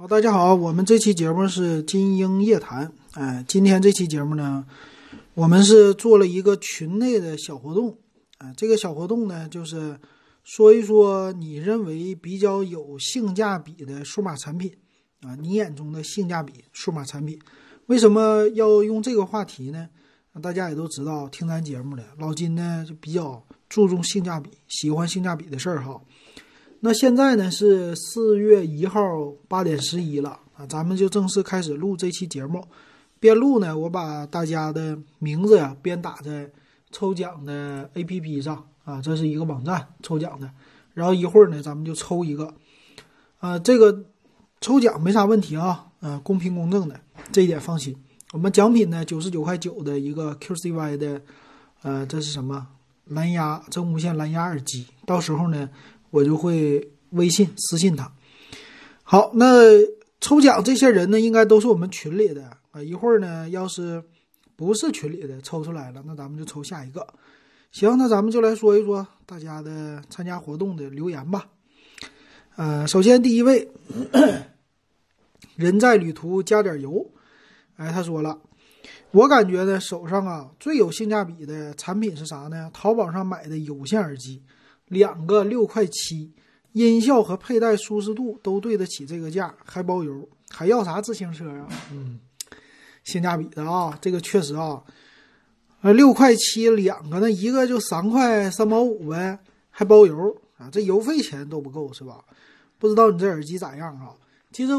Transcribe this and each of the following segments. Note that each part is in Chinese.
好，大家好，我们这期节目是金鹰夜谈。哎，今天这期节目呢，我们是做了一个群内的小活动。哎，这个小活动呢，就是说一说你认为比较有性价比的数码产品啊，你眼中的性价比数码产品。为什么要用这个话题呢？大家也都知道，听咱节目的老金呢，就比较注重性价比，喜欢性价比的事儿哈。那现在呢是四月一号八点十一了啊，咱们就正式开始录这期节目。边录呢，我把大家的名字呀边打在抽奖的 APP 上啊，这是一个网站抽奖的。然后一会儿呢，咱们就抽一个，呃，这个抽奖没啥问题啊，呃，公平公正的，这一点放心。我们奖品呢，九十九块九的一个 QCY 的，呃，这是什么蓝牙真无线蓝牙耳机，到时候呢。我就会微信私信他。好，那抽奖这些人呢，应该都是我们群里的啊。一会儿呢，要是不是群里的抽出来了，那咱们就抽下一个。行，那咱们就来说一说大家的参加活动的留言吧。呃，首先第一位，人在旅途加点油，哎，他说了，我感觉呢，手上啊最有性价比的产品是啥呢？淘宝上买的有线耳机。两个六块七，音效和佩戴舒适度都对得起这个价，还包邮，还要啥自行车啊？嗯，性价比的啊，这个确实啊，呃，六块七两个，那一个就三块三毛五呗，还包邮啊，这邮费钱都不够是吧？不知道你这耳机咋样啊？其实，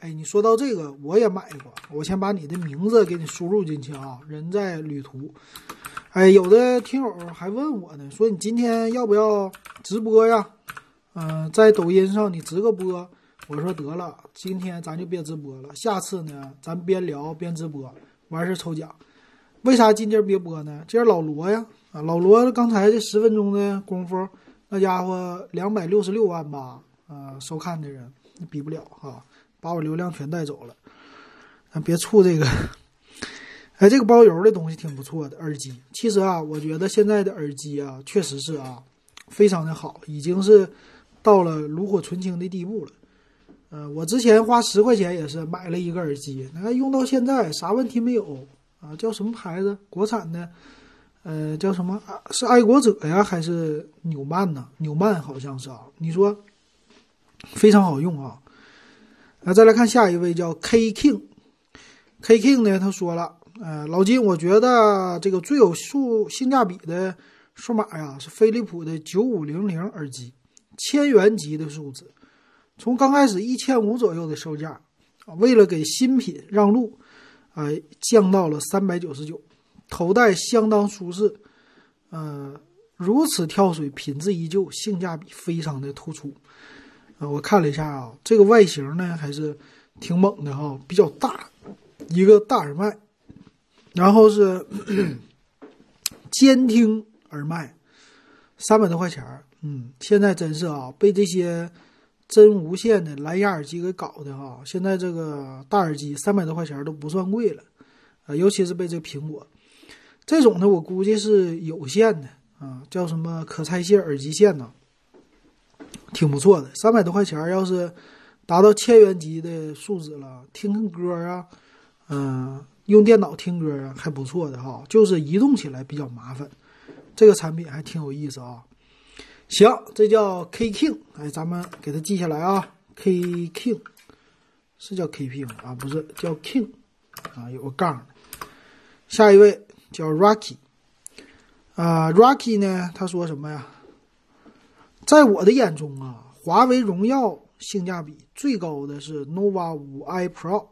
哎，你说到这个，我也买过，我先把你的名字给你输入进去啊，人在旅途。哎，有的听友还问我呢，说你今天要不要直播呀？嗯，在抖音上你直个播。我说得了，今天咱就别直播了，下次呢，咱边聊边直播，完事抽奖。为啥今天别播呢？今儿老罗呀，啊，老罗刚才这十分钟的功夫，那家伙两百六十六万吧，啊，收看的人比不了哈，把我流量全带走了。啊，别触这个。哎，这个包邮的东西挺不错的，耳机。其实啊，我觉得现在的耳机啊，确实是啊，非常的好，已经是到了炉火纯青的地步了。呃，我之前花十块钱也是买了一个耳机，那用到现在啥问题没有啊？叫什么牌子？国产的？呃，叫什么？是爱国者呀，还是纽曼呢？纽曼好像是啊。你说非常好用啊。啊，再来看下一位，叫 K King，K King 呢，他说了。呃，老金，我觉得这个最有数性价比的数码呀，是飞利浦的九五零零耳机，千元级的数字，从刚开始一千五左右的售价，为了给新品让路，呃，降到了三百九十九，头戴相当舒适，呃，如此跳水，品质依旧，性价比非常的突出，啊，我看了一下啊，这个外形呢还是挺猛的哈，比较大，一个大耳麦。然后是监听耳麦，三百多块钱儿，嗯，现在真是啊，被这些真无线的蓝牙耳机给搞的哈。现在这个大耳机三百多块钱都不算贵了，啊，尤其是被这个苹果这种的，我估计是有线的啊，叫什么可拆卸耳机线呢，挺不错的。三百多块钱要是达到千元级的数值了，听歌啊，嗯。用电脑听歌，还不错的哈，就是移动起来比较麻烦。这个产品还挺有意思啊。行，这叫 K King，哎，咱们给它记下来啊。K King 是叫 K King 啊，不是叫 King 啊，有个杠。下一位叫 Rocky 啊，Rocky 呢，他说什么呀？在我的眼中啊，华为荣耀性价比最高的是 nova 五 i Pro。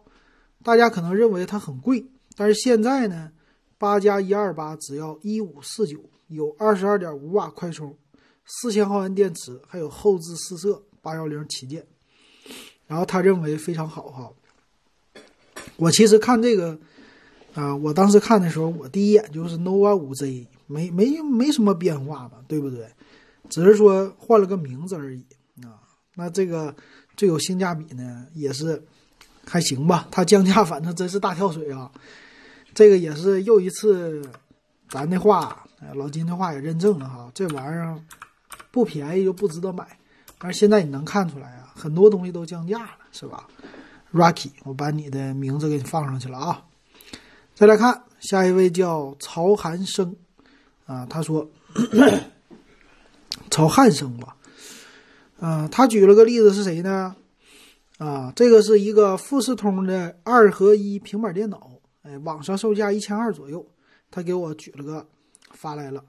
大家可能认为它很贵，但是现在呢，八加一二八只要一五四九，有二十二点五瓦快充，四千毫安电池，还有后置四摄八幺零旗舰，然后他认为非常好哈。我其实看这个，啊，我当时看的时候，我第一眼就是 nova 五 Z，没没没什么变化嘛，对不对？只是说换了个名字而已啊。那这个最有性价比呢，也是。还行吧，它降价反正真是大跳水啊！这个也是又一次，咱的话，老金的话也认证了哈，这玩意儿不便宜就不值得买。但是现在你能看出来啊，很多东西都降价了，是吧？Rocky，我把你的名字给你放上去了啊。再来看下一位叫曹寒生啊，他说 曹汉生吧，啊，他举了个例子是谁呢？啊，这个是一个富士通的二合一平板电脑，哎，网上售价一千二左右，他给我举了个发来了。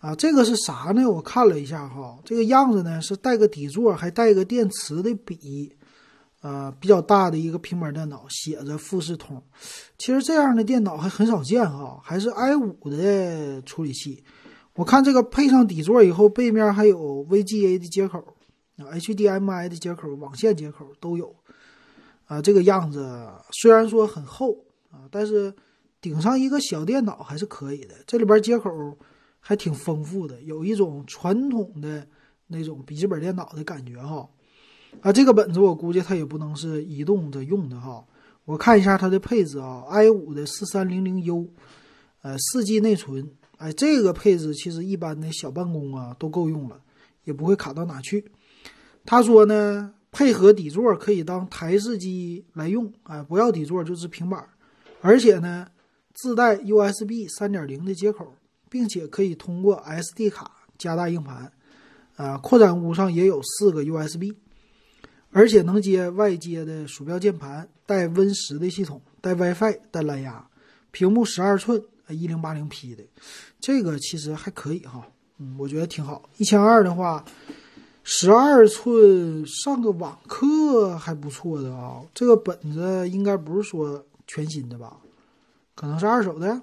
啊，这个是啥呢？我看了一下哈，这个样子呢是带个底座，还带个电池的笔，呃，比较大的一个平板电脑，写着富士通。其实这样的电脑还很少见哈，还是 i 五的处理器。我看这个配上底座以后，背面还有 VGA 的接口，，HDMI 的接口、网线接口都有。啊，这个样子虽然说很厚啊，但是顶上一个小电脑还是可以的。这里边接口。还挺丰富的，有一种传统的那种笔记本电脑的感觉哈。啊，这个本子我估计它也不能是移动着用的哈。我看一下它的配置啊，i 五的四三零零 U，呃，四 G 内存，哎，这个配置其实一般的小办公啊都够用了，也不会卡到哪去。他说呢，配合底座可以当台式机来用，哎，不要底座就是平板，而且呢，自带 USB 三点零的接口。并且可以通过 SD 卡加大硬盘，啊，扩展坞上也有四个 USB，而且能接外接的鼠标键盘，带 Win 十的系统，带 WiFi，带蓝牙，屏幕十二寸，一零八零 P 的，这个其实还可以哈，嗯，我觉得挺好。一千二的话，十二寸上个网课还不错的啊。这个本子应该不是说全新的吧？可能是二手的，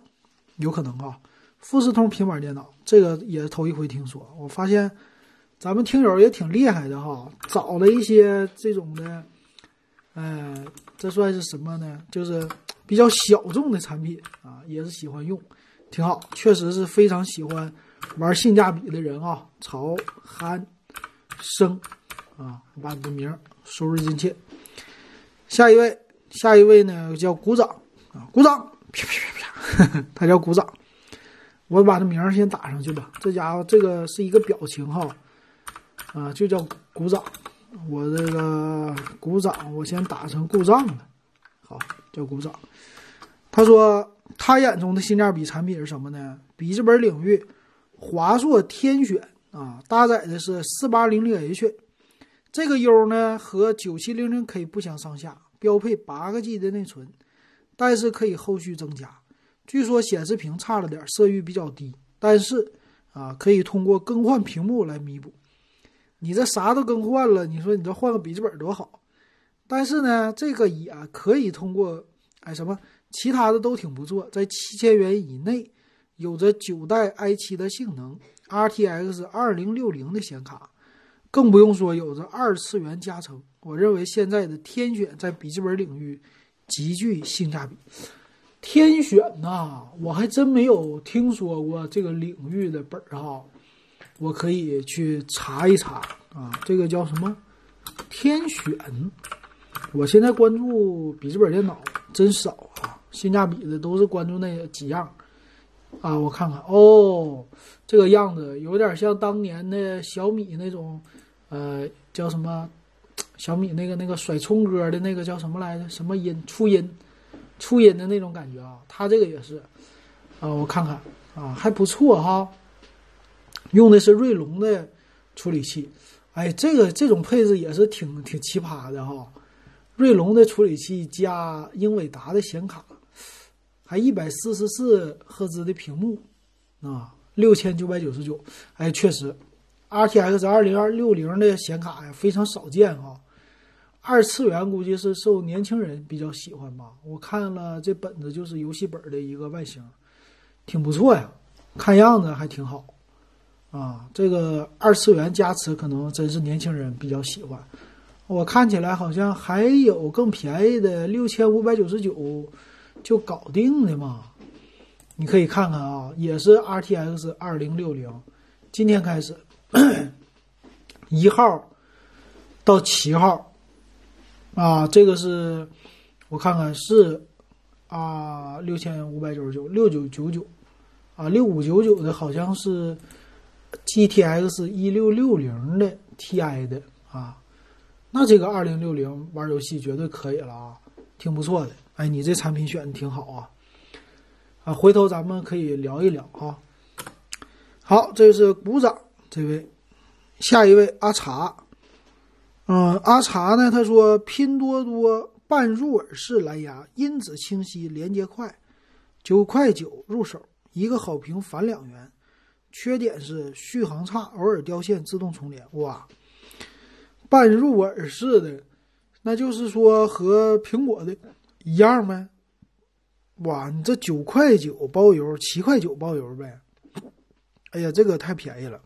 有可能啊。富士通平板电脑，这个也是头一回听说。我发现咱们听友也挺厉害的哈，找了一些这种的，呃，这算是什么呢？就是比较小众的产品啊，也是喜欢用，挺好。确实是非常喜欢玩性价比的人啊。曹寒生啊，把你的名输入进去。下一位，下一位呢叫鼓掌啊，鼓掌，啪啪啪啪，他叫鼓掌。我把这名儿先打上去吧。这家伙，这个是一个表情哈，啊，就叫鼓掌。我这个鼓掌，我先打成故障了。好，叫鼓掌。他说他眼中的性价比产品是什么呢？笔记本领域，华硕天选啊，搭载的是四八零零 H，这个 U 呢和九七零零 K 不相上下，标配八个 G 的内存，但是可以后续增加。据说显示屏差了点，色域比较低，但是啊，可以通过更换屏幕来弥补。你这啥都更换了，你说你这换个笔记本多好？但是呢，这个也可以通过哎什么其他的都挺不错，在七千元以内，有着九代 i 七的性能，RTX 二零六零的显卡，更不用说有着二次元加成。我认为现在的天选在笔记本领域极具性价比。天选呐，我还真没有听说过这个领域的本儿哈，我可以去查一查啊。这个叫什么？天选。我现在关注笔记本电脑真少啊，性价比的都是关注那几样啊。我看看哦，这个样子有点像当年的小米那种，呃，叫什么？小米那个那个甩葱歌的那个叫什么来着？什么音？初音。初音的那种感觉啊，它这个也是，啊，我看看啊，还不错哈。用的是锐龙的处理器，哎，这个这种配置也是挺挺奇葩的哈。锐龙的处理器加英伟达的显卡，还一百四十四赫兹的屏幕，啊，六千九百九十九，哎，确实，RTX 二零二六零的显卡呀，非常少见啊。二次元估计是受年轻人比较喜欢吧。我看了这本子，就是游戏本的一个外形，挺不错呀，看样子还挺好啊。这个二次元加持可能真是年轻人比较喜欢。我看起来好像还有更便宜的，六千五百九十九就搞定的嘛。你可以看看啊，也是 RTX 二零六零，今天开始一号到七号。啊，这个是，我看看是，啊，六千五百九十九，六九九九，啊，六五九九的好像是，GTX 一六六零的 Ti 的啊，那这个二零六零玩游戏绝对可以了啊，挺不错的。哎，你这产品选的挺好啊，啊，回头咱们可以聊一聊啊。好，这是鼓掌这位，下一位阿茶，嗯，阿茶呢，他说拼多多半入耳式蓝牙，音质清晰，连接快，九块九入手，一个好评返两元，缺点是续航差，偶尔掉线，自动重连。哇，半入耳式的，那就是说和苹果的。一样呗，哇！你这九块九包邮，七块九包邮呗？哎呀，这个太便宜了，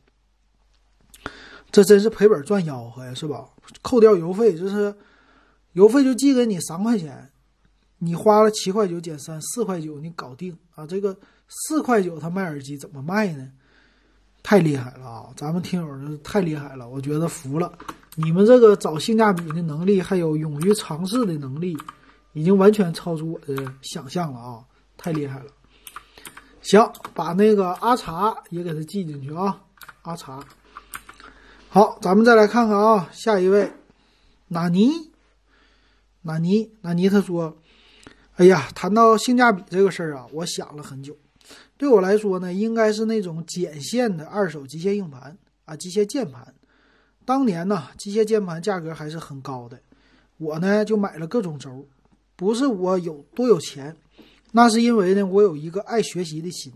这真是赔本赚吆喝呀，是吧？扣掉邮费，就是邮费就寄给你三块钱，你花了七块九减三，四块九你搞定啊！这个四块九他卖耳机怎么卖呢？太厉害了啊！咱们听友太厉害了，我觉得服了，你们这个找性价比的能力，还有勇于尝试的能力。已经完全超出我的想象了啊！太厉害了。行，把那个阿茶也给他记进去啊。阿茶，好，咱们再来看看啊，下一位，纳尼，纳尼，纳尼，他说：“哎呀，谈到性价比这个事儿啊，我想了很久。对我来说呢，应该是那种剪线的二手机械硬盘啊，机械键盘。当年呢，机械键盘价格还是很高的，我呢就买了各种轴。”不是我有多有钱，那是因为呢，我有一个爱学习的心。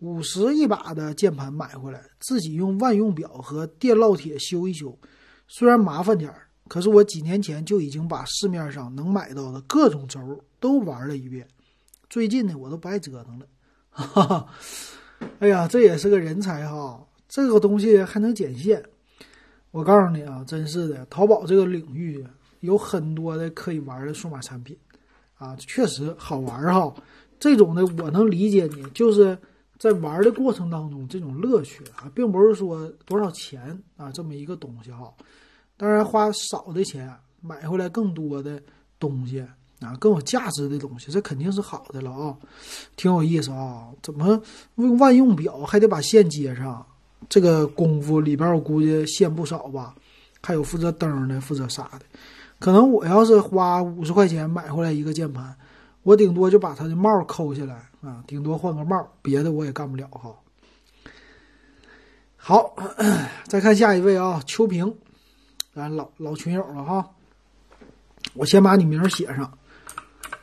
五十一把的键盘买回来，自己用万用表和电烙铁修一修，虽然麻烦点儿，可是我几年前就已经把市面上能买到的各种轴都玩了一遍。最近呢，我都不爱折腾了。哈哈，哎呀，这也是个人才哈！这个东西还能剪线，我告诉你啊，真是的，淘宝这个领域有很多的可以玩的数码产品。啊，确实好玩哈！这种的我能理解你，就是在玩的过程当中这种乐趣啊，并不是说多少钱啊这么一个东西哈。当然花少的钱买回来更多的东西啊，更有价值的东西，这肯定是好的了啊，挺有意思啊。怎么用万用表还得把线接上？这个功夫里边我估计线不少吧？还有负责灯的，负责啥的。可能我要是花五十块钱买回来一个键盘，我顶多就把它的帽抠下来啊，顶多换个帽，别的我也干不了哈。好，再看下一位啊，秋萍，咱老老群友了哈。我先把你名写上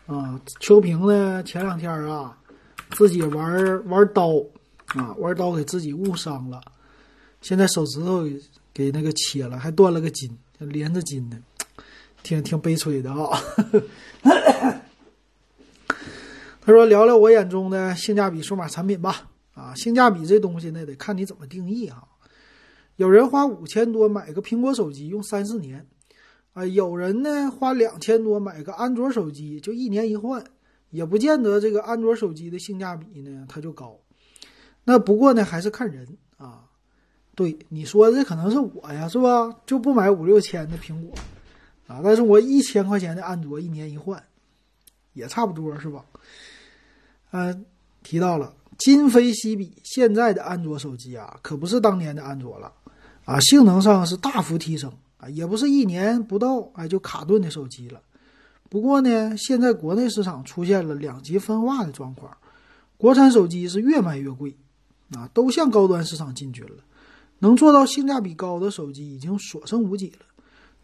啊。秋萍呢，前两天啊，自己玩玩刀啊，玩刀给自己误伤了，现在手指头给那个切了，还断了个筋，连着筋呢。挺挺悲催的啊，他说：“聊聊我眼中的性价比数码产品吧。啊，性价比这东西呢，得看你怎么定义哈。有人花五千多买个苹果手机用三四年，啊，有人呢花两千多买个安卓手机就一年一换，也不见得这个安卓手机的性价比呢它就高。那不过呢，还是看人啊。对你说这可能是我呀，是吧？就不买五六千的苹果。”啊，但是我一千块钱的安卓一年一换，也差不多是吧？嗯，提到了今非昔比，现在的安卓手机啊，可不是当年的安卓了啊，性能上是大幅提升啊，也不是一年不到哎就卡顿的手机了。不过呢，现在国内市场出现了两极分化的状况，国产手机是越卖越贵啊，都向高端市场进军了，能做到性价比高的手机已经所剩无几了。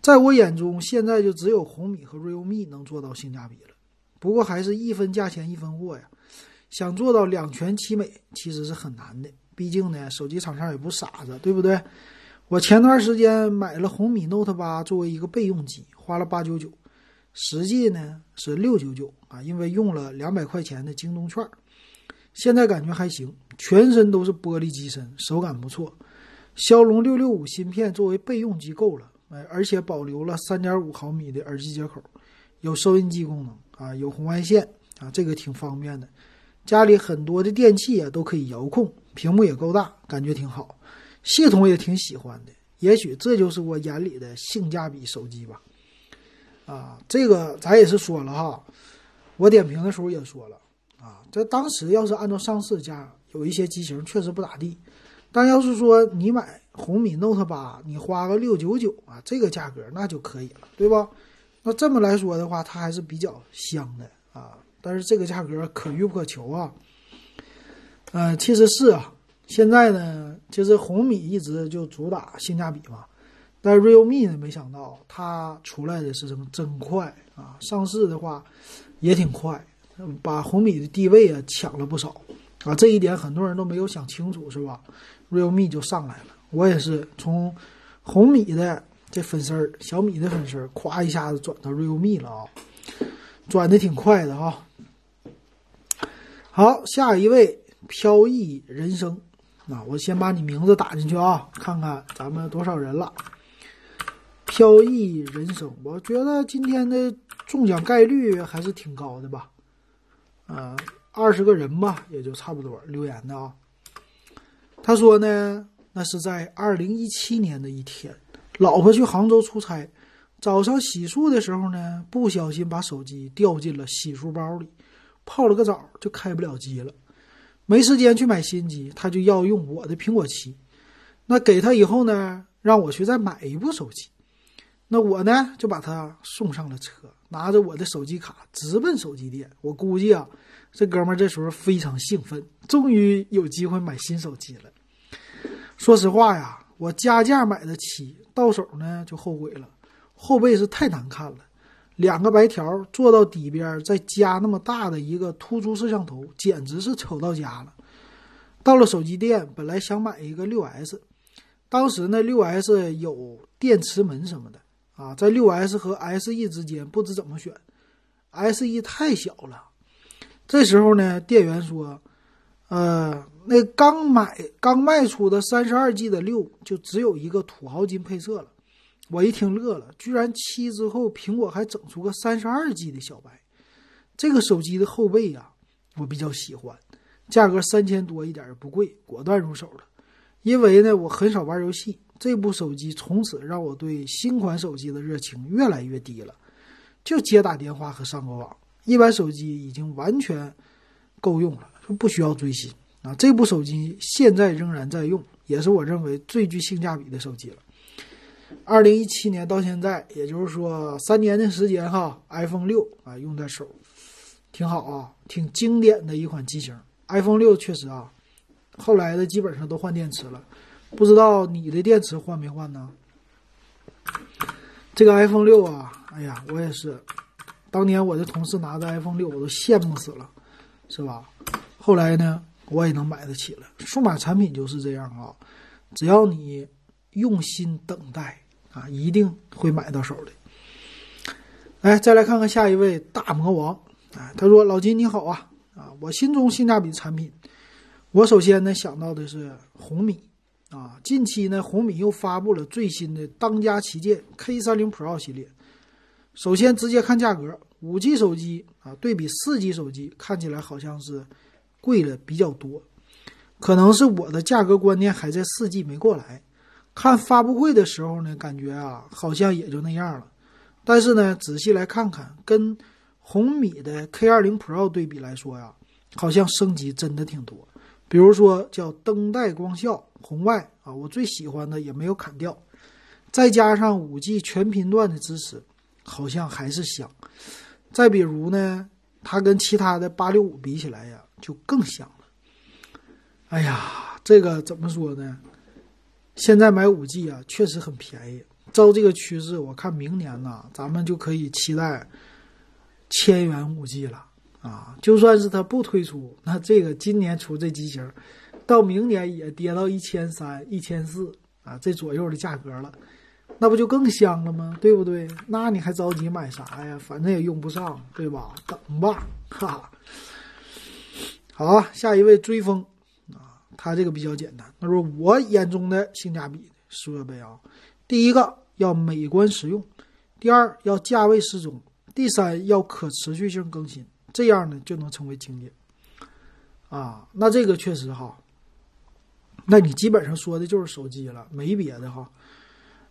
在我眼中，现在就只有红米和 realme 能做到性价比了。不过还是一分价钱一分货呀，想做到两全其美其实是很难的。毕竟呢，手机厂商也不傻子，对不对？我前段时间买了红米 Note 八作为一个备用机，花了八九九，实际呢是六九九啊，因为用了两百块钱的京东券。现在感觉还行，全身都是玻璃机身，手感不错。骁龙六六五芯片作为备用机够了。哎，而且保留了三点五毫米的耳机接口，有收音机功能啊，有红外线啊，这个挺方便的。家里很多的电器啊都可以遥控，屏幕也够大，感觉挺好，系统也挺喜欢的。也许这就是我眼里的性价比手机吧。啊，这个咱也是说了哈，我点评的时候也说了啊，这当时要是按照上市价，有一些机型确实不咋地，但要是说你买。红米 Note 八，你花个六九九啊，这个价格那就可以了，对吧？那这么来说的话，它还是比较香的啊。但是这个价格可遇不可求啊。呃，其实是啊，现在呢，其实红米一直就主打性价比嘛。但 realme 呢，没想到它出来的是什么真快啊！上市的话也挺快，把红米的地位啊抢了不少啊。这一点很多人都没有想清楚，是吧？realme 就上来了，我也是从红米的这粉丝儿、小米的粉丝儿，咵一下子转到 realme 了啊，转的挺快的啊。好，下一位飘逸人生，那我先把你名字打进去啊，看看咱们多少人了。飘逸人生，我觉得今天的中奖概率还是挺高的吧，呃，二十个人吧，也就差不多留言的啊。他说呢，那是在二零一七年的一天，老婆去杭州出差，早上洗漱的时候呢，不小心把手机掉进了洗漱包里，泡了个澡就开不了机了，没时间去买新机，他就要用我的苹果七，那给他以后呢，让我去再买一部手机。那我呢，就把他送上了车，拿着我的手机卡直奔手机店。我估计啊，这哥们这时候非常兴奋，终于有机会买新手机了。说实话呀，我加价买的七，到手呢就后悔了，后背是太难看了，两个白条做到底边，再加那么大的一个突出摄像头，简直是丑到家了。到了手机店，本来想买一个六 S，当时呢六 S 有电池门什么的。啊，在六 S 和 SE 之间不知怎么选，SE 太小了。这时候呢，店员说：“呃，那刚买刚卖出的三十二 G 的六就只有一个土豪金配色了。”我一听乐了，居然七之后苹果还整出个三十二 G 的小白。这个手机的后背呀，我比较喜欢，价格三千多一点也不贵，果断入手了。因为呢，我很少玩游戏。这部手机从此让我对新款手机的热情越来越低了，就接打电话和上个网，一般手机已经完全够用了，就不需要追新啊。这部手机现在仍然在用，也是我认为最具性价比的手机了。二零一七年到现在，也就是说三年的时间哈，iPhone 六啊用在手，挺好啊，挺经典的一款机型。iPhone 六确实啊，后来的基本上都换电池了。不知道你的电池换没换呢？这个 iPhone 六啊，哎呀，我也是，当年我的同事拿着 iPhone 六，我都羡慕死了，是吧？后来呢，我也能买得起了。数码产品就是这样啊，只要你用心等待啊，一定会买到手的。来，再来看看下一位大魔王，啊，他说：“老金你好啊，啊，我心中性价比产品，我首先呢想到的是红米。”啊，近期呢，红米又发布了最新的当家旗舰 K 三零 Pro 系列。首先直接看价格，五 G 手机啊，对比四 G 手机，看起来好像是贵了比较多。可能是我的价格观念还在四 G 没过来。看发布会的时候呢，感觉啊，好像也就那样了。但是呢，仔细来看看，跟红米的 K 二零 Pro 对比来说呀，好像升级真的挺多。比如说叫灯带光效。红外啊，我最喜欢的也没有砍掉，再加上五 G 全频段的支持，好像还是香。再比如呢，它跟其他的八六五比起来呀，就更香了。哎呀，这个怎么说呢？现在买五 G 啊，确实很便宜。照这个趋势，我看明年呢，咱们就可以期待千元五 G 了啊！就算是它不推出，那这个今年出这机型。到明年也跌到一千三、一千四啊，这左右的价格了，那不就更香了吗？对不对？那你还着急买啥呀？反正也用不上，对吧？等吧，哈。好啊，下一位追风啊，他这个比较简单。他说我眼中的性价比设备啊，第一个要美观实用，第二要价位适中，第三要可持续性更新，这样呢就能成为经典啊。那这个确实哈。那你基本上说的就是手机了，没别的哈。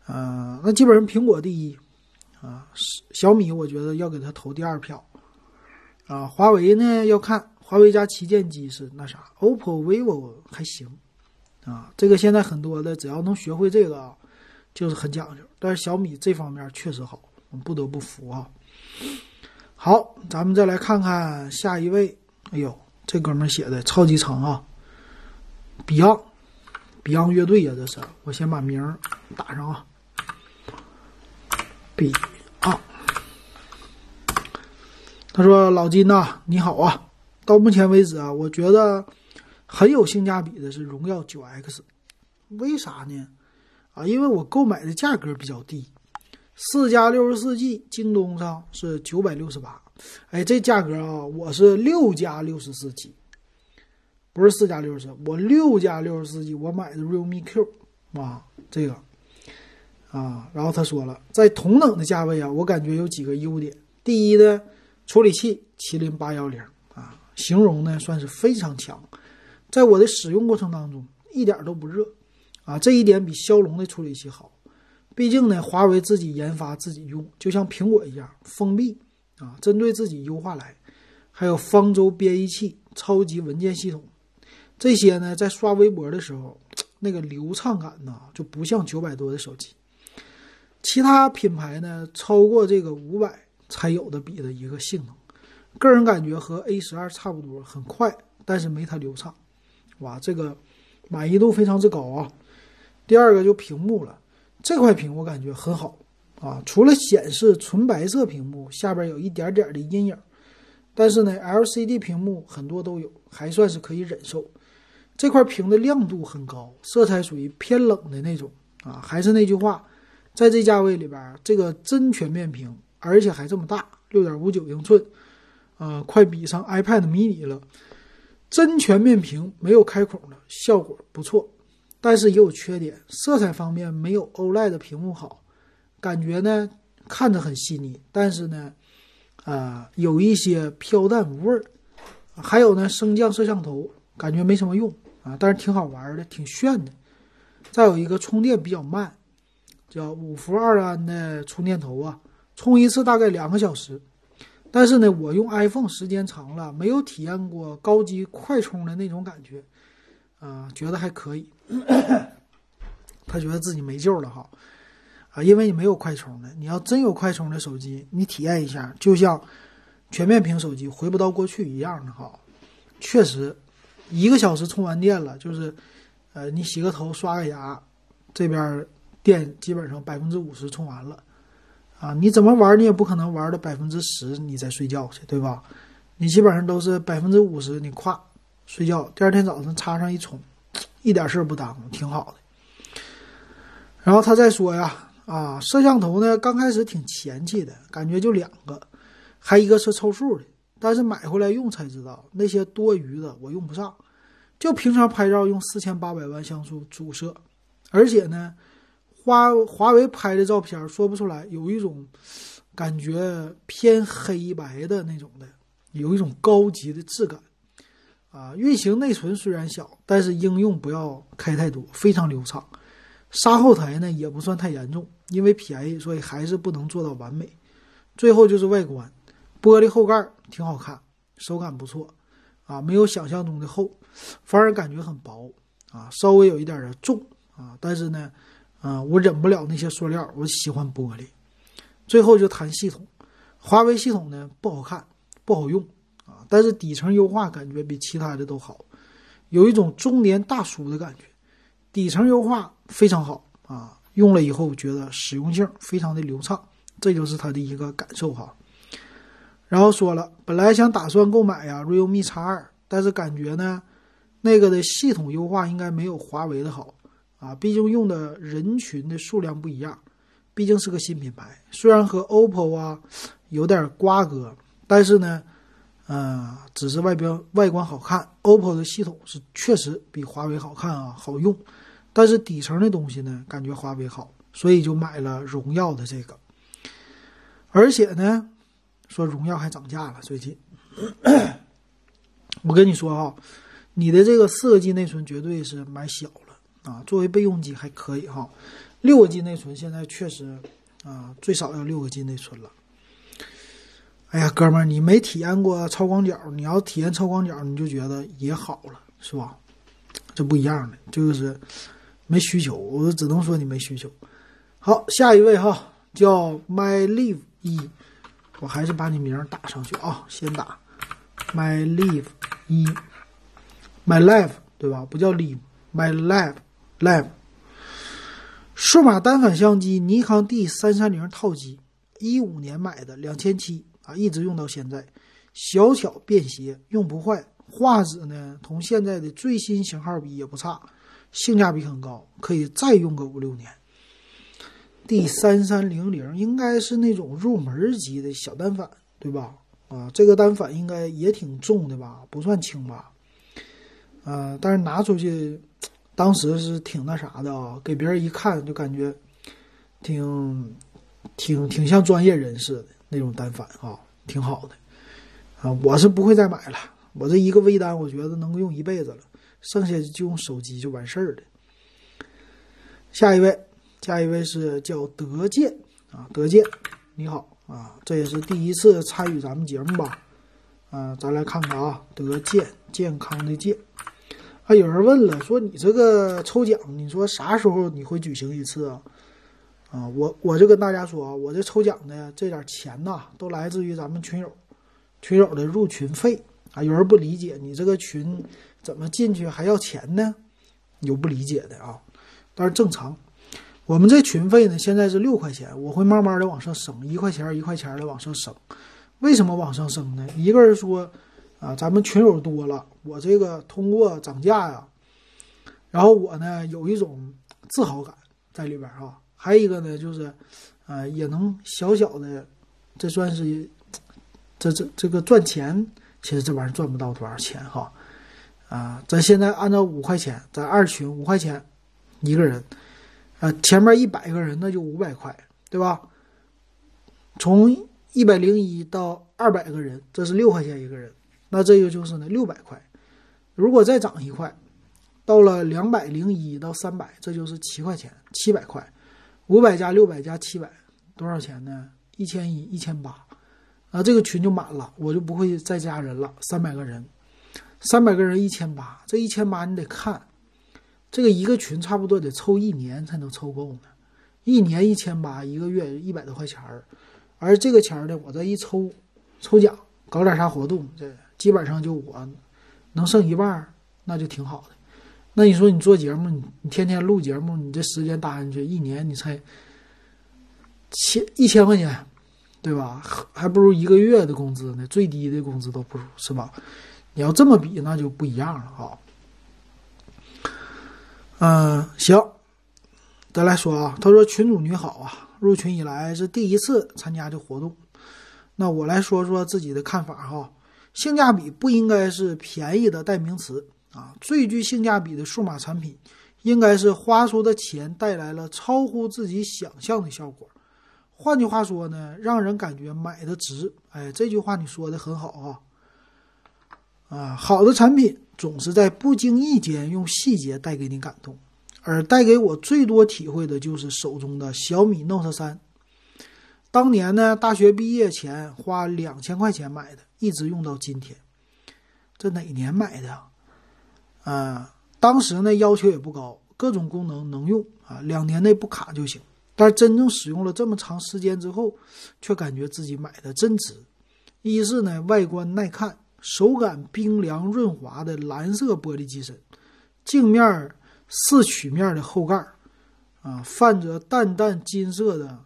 嗯，那基本上苹果第一啊，小米我觉得要给他投第二票啊。华为呢要看华为家旗舰机是那啥，OPPO、vivo 还行啊，这个现在很多的只要能学会这个啊，就是很讲究。但是小米这方面确实好，我们不得不服啊。好，咱们再来看看下一位。哎呦，这哥们写的超级长啊！Beyond，Beyond 乐队呀，这是。我先把名打上啊。Beyond，他说：“老金呐，你好啊。到目前为止啊，我觉得很有性价比的是荣耀九 X，为啥呢？啊，因为我购买的价格比较低。”四加六十四 G，京东上是九百六十八，哎，这价格啊，我是六加六十四 G，不是四加六十四，我六加六十四 G，我买的 Realme Q，啊，这个，啊，然后他说了，在同等的价位啊，我感觉有几个优点，第一呢，处理器麒麟八幺零，形容呢算是非常强，在我的使用过程当中一点都不热，啊，这一点比骁龙的处理器好。毕竟呢，华为自己研发自己用，就像苹果一样封闭啊，针对自己优化来。还有方舟编译器、超级文件系统，这些呢，在刷微博的时候，那个流畅感呢，就不像九百多的手机。其他品牌呢，超过这个五百才有的比的一个性能，个人感觉和 A 十二差不多，很快，但是没它流畅。哇，这个满意度非常之高啊。第二个就屏幕了。这块屏我感觉很好啊，除了显示纯白色屏幕下边有一点点的阴影，但是呢，LCD 屏幕很多都有，还算是可以忍受。这块屏的亮度很高，色彩属于偏冷的那种啊。还是那句话，在这价位里边，这个真全面屏，而且还这么大，六点五九英寸，呃，快比上 iPad mini 了。真全面屏没有开孔的效果不错。但是也有缺点，色彩方面没有 OLED 的屏幕好，感觉呢看着很细腻，但是呢，啊有一些飘淡无味儿。还有呢升降摄像头感觉没什么用啊，但是挺好玩的，挺炫的。再有一个充电比较慢，叫五伏二安的充电头啊，充一次大概两个小时。但是呢，我用 iPhone 时间长了，没有体验过高级快充的那种感觉。啊，觉得还可以，他觉得自己没救了哈，啊，因为你没有快充的，你要真有快充的手机，你体验一下，就像全面屏手机回不到过去一样的哈，确实，一个小时充完电了，就是，呃，你洗个头刷个牙，这边电基本上百分之五十充完了，啊，你怎么玩你也不可能玩到百分之十你再睡觉去，对吧？你基本上都是百分之五十，你跨。睡觉，第二天早上插上一充，一点事儿不耽误，挺好的。然后他再说呀，啊，摄像头呢，刚开始挺嫌弃的，感觉就两个，还一个是凑数的。但是买回来用才知道，那些多余的我用不上，就平常拍照用四千八百万像素主摄，而且呢，华华为拍的照片说不出来，有一种感觉偏黑白的那种的，有一种高级的质感。啊，运行内存虽然小，但是应用不要开太多，非常流畅。杀后台呢也不算太严重，因为便宜，所以还是不能做到完美。最后就是外观，玻璃后盖挺好看，手感不错啊，没有想象中的厚，反而感觉很薄啊，稍微有一点的重啊。但是呢，啊，我忍不了那些塑料，我喜欢玻璃。最后就谈系统，华为系统呢不好看，不好用啊。但是底层优化感觉比其他的都好，有一种中年大叔的感觉。底层优化非常好啊，用了以后觉得使用性非常的流畅，这就是他的一个感受哈。然后说了，本来想打算购买呀 realme X 二，但是感觉呢，那个的系统优化应该没有华为的好啊，毕竟用的人群的数量不一样，毕竟是个新品牌，虽然和 OPPO 啊有点瓜葛，但是呢。嗯，只是外表外观好看，OPPO 的系统是确实比华为好看啊，好用。但是底层的东西呢，感觉华为好，所以就买了荣耀的这个。而且呢，说荣耀还涨价了，最近。我跟你说哈，你的这个四个 G 内存绝对是买小了啊，作为备用机还可以哈。六个 G 内存现在确实啊，最少要六个 G 内存了。哎呀，哥们儿，你没体验过超广角，你要体验超广角，你就觉得也好了，是吧？这不一样的，就是没需求，我只能说你没需求。好，下一位哈，叫 My Live 一，我还是把你名打上去啊，先打 My Live 一，My Life 对吧？不叫 Live，My Life Live。数码单反相机尼康 D 三三零套机，一五年买的，两千七啊，一直用到现在，小巧便携，用不坏。画质呢，同现在的最新型号比也不差，性价比很高，可以再用个五六年。D 三三零零应该是那种入门级的小单反，对吧？啊，这个单反应该也挺重的吧？不算轻吧？呃，但是拿出去，当时是挺那啥的啊，给别人一看就感觉挺挺挺像专业人士的那种单反啊，挺好的啊。我是不会再买了，我这一个微单，我觉得能够用一辈子了，剩下就用手机就完事儿了。下一位。下一位是叫德健啊，德健，你好啊，这也是第一次参与咱们节目吧？啊，咱来看看啊，德健，健康的健。还，有人问了，说你这个抽奖，你说啥时候你会举行一次啊？啊，我我就跟大家说啊，我这抽奖的这点钱呐，都来自于咱们群友，群友的入群费啊。有人不理解，你这个群怎么进去还要钱呢？有不理解的啊，但是正常。我们这群费呢，现在是六块钱，我会慢慢的往上升，一块钱一块钱的往上升。为什么往上升呢？一个人说，啊，咱们群友多了，我这个通过涨价呀，然后我呢有一种自豪感在里边啊。还有一个呢，就是，啊，也能小小的，这算是，这这这个赚钱，其实这玩意儿赚不到多少钱哈。啊，咱现在按照五块钱，咱二群五块钱一个人。啊，前面一百个人那就五百块，对吧？从一百零一到二百个人，这是六块钱一个人，那这个就是呢六百块。如果再涨一块，到了两百零一到三百，这就是七块钱，七百块。五百加六百加七百，多少钱呢？一千一，一千八。啊，这个群就满了，我就不会再加人了。三百个人，三百个人一千八，这一千八你得看。这个一个群差不多得凑一年才能凑够呢，一年一千八，一个月一百多块钱儿，而这个钱儿呢，我这一抽，抽奖搞点啥活动，这基本上就我能剩一半，那就挺好的。那你说你做节目，你你天天录节目，你这时间搭进去，一年你才千一千块钱，对吧？还不如一个月的工资呢，最低的工资都不如，是吧？你要这么比，那就不一样了啊。嗯，行，再来说啊。他说：“群主你好啊，入群以来是第一次参加这活动。那我来说说自己的看法哈。性价比不应该是便宜的代名词啊，最具性价比的数码产品应该是花出的钱带来了超乎自己想象的效果。换句话说呢，让人感觉买的值。哎，这句话你说的很好啊。啊，好的产品。”总是在不经意间用细节带给你感动，而带给我最多体会的就是手中的小米 Note 三。当年呢，大学毕业前花两千块钱买的，一直用到今天。这哪年买的？啊，当时呢要求也不高，各种功能能用啊，两年内不卡就行。但是真正使用了这么长时间之后，却感觉自己买的真值。一是呢，外观耐看。手感冰凉润滑的蓝色玻璃机身，镜面四曲面的后盖啊，泛着淡淡金色的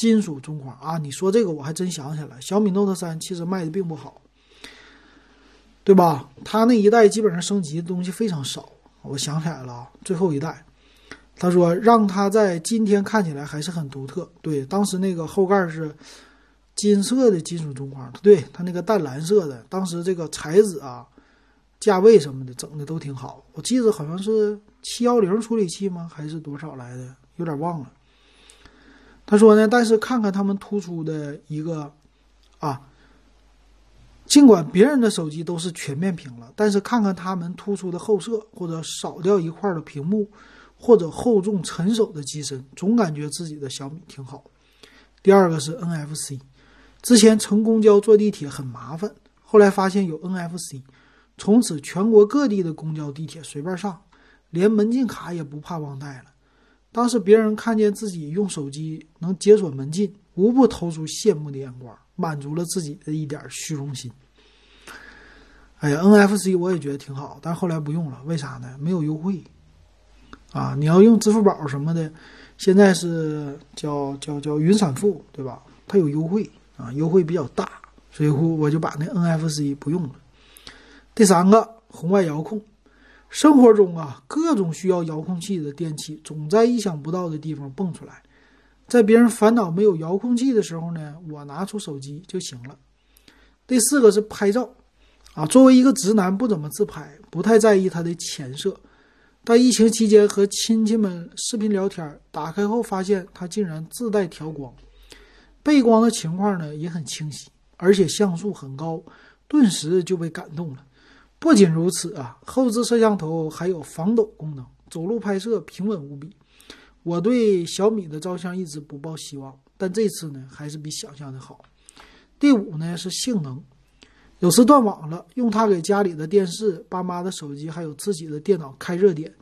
金属中框啊。你说这个我还真想起来，小米 Note 三其实卖的并不好，对吧？它那一代基本上升级的东西非常少。我想起来了啊，最后一代，他说让它在今天看起来还是很独特。对，当时那个后盖是。金色的金属中框，对它那个淡蓝色的，当时这个材质啊，价位什么的整的都挺好。我记得好像是七幺零处理器吗？还是多少来的？有点忘了。他说呢，但是看看他们突出的一个啊，尽管别人的手机都是全面屏了，但是看看他们突出的后摄或者少掉一块的屏幕，或者厚重沉手的机身，总感觉自己的小米挺好。第二个是 NFC。之前乘公交坐地铁很麻烦，后来发现有 NFC，从此全国各地的公交地铁随便上，连门禁卡也不怕忘带了。当时别人看见自己用手机能解锁门禁，无不投出羡慕的眼光，满足了自己的一点虚荣心。哎呀，NFC 我也觉得挺好，但后来不用了，为啥呢？没有优惠啊！你要用支付宝什么的，现在是叫叫叫云闪付，对吧？它有优惠啊，优惠比较大，所以我就把那 NFC 不用了。第三个，红外遥控。生活中啊，各种需要遥控器的电器总在意想不到的地方蹦出来。在别人烦恼没有遥控器的时候呢，我拿出手机就行了。第四个是拍照，啊，作为一个直男，不怎么自拍，不太在意它的前摄。但疫情期间和亲戚们视频聊天，打开后发现它竟然自带调光，背光的情况呢也很清晰，而且像素很高，顿时就被感动了。不仅如此啊，后置摄像头还有防抖功能，走路拍摄平稳无比。我对小米的照相一直不抱希望，但这次呢还是比想象的好。第五呢是性能，有时断网了，用它给家里的电视、爸妈的手机还有自己的电脑开热点，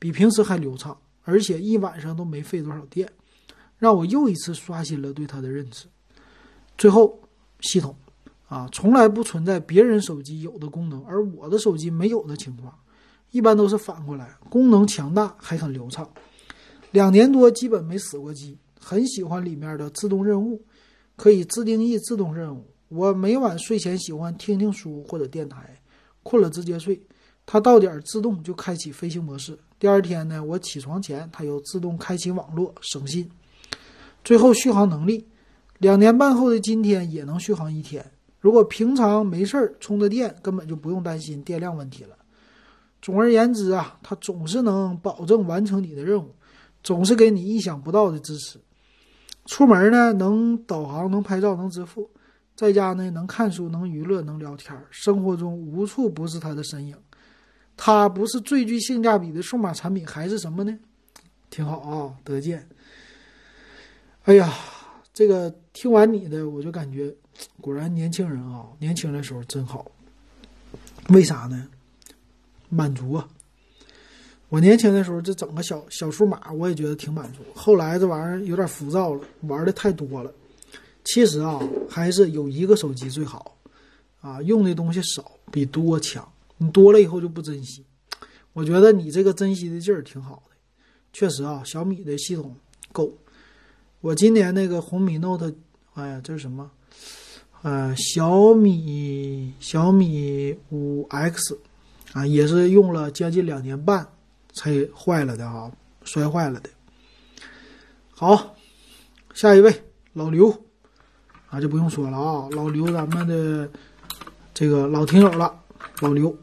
比平时还流畅，而且一晚上都没费多少电，让我又一次刷新了对它的认知。最后，系统。啊，从来不存在别人手机有的功能，而我的手机没有的情况，一般都是反过来，功能强大还很流畅。两年多基本没死过机，很喜欢里面的自动任务，可以自定义自动任务。我每晚睡前喜欢听听书或者电台，困了直接睡，它到点自动就开启飞行模式。第二天呢，我起床前它又自动开启网络，省心。最后续航能力，两年半后的今天也能续航一天。如果平常没事儿充着电，根本就不用担心电量问题了。总而言之啊，它总是能保证完成你的任务，总是给你意想不到的支持。出门呢，能导航，能拍照，能支付；在家呢，能看书，能娱乐，能聊天。生活中无处不是它的身影。它不是最具性价比的数码产品，还是什么呢？挺好啊，得见。哎呀，这个听完你的，我就感觉。果然，年轻人啊，年轻的时候真好。为啥呢？满足啊！我年轻的时候，这整个小小数码，我也觉得挺满足。后来这玩意儿有点浮躁了，玩的太多了。其实啊，还是有一个手机最好啊，用的东西少比多强。你多了以后就不珍惜。我觉得你这个珍惜的劲儿挺好的。确实啊，小米的系统够。我今年那个红米 Note，哎呀，这是什么？呃，小米小米五 X 啊，也是用了将近两年半才坏了的啊，摔坏了的。好，下一位老刘啊，就不用说了啊，老刘咱们的这个老听友了，老刘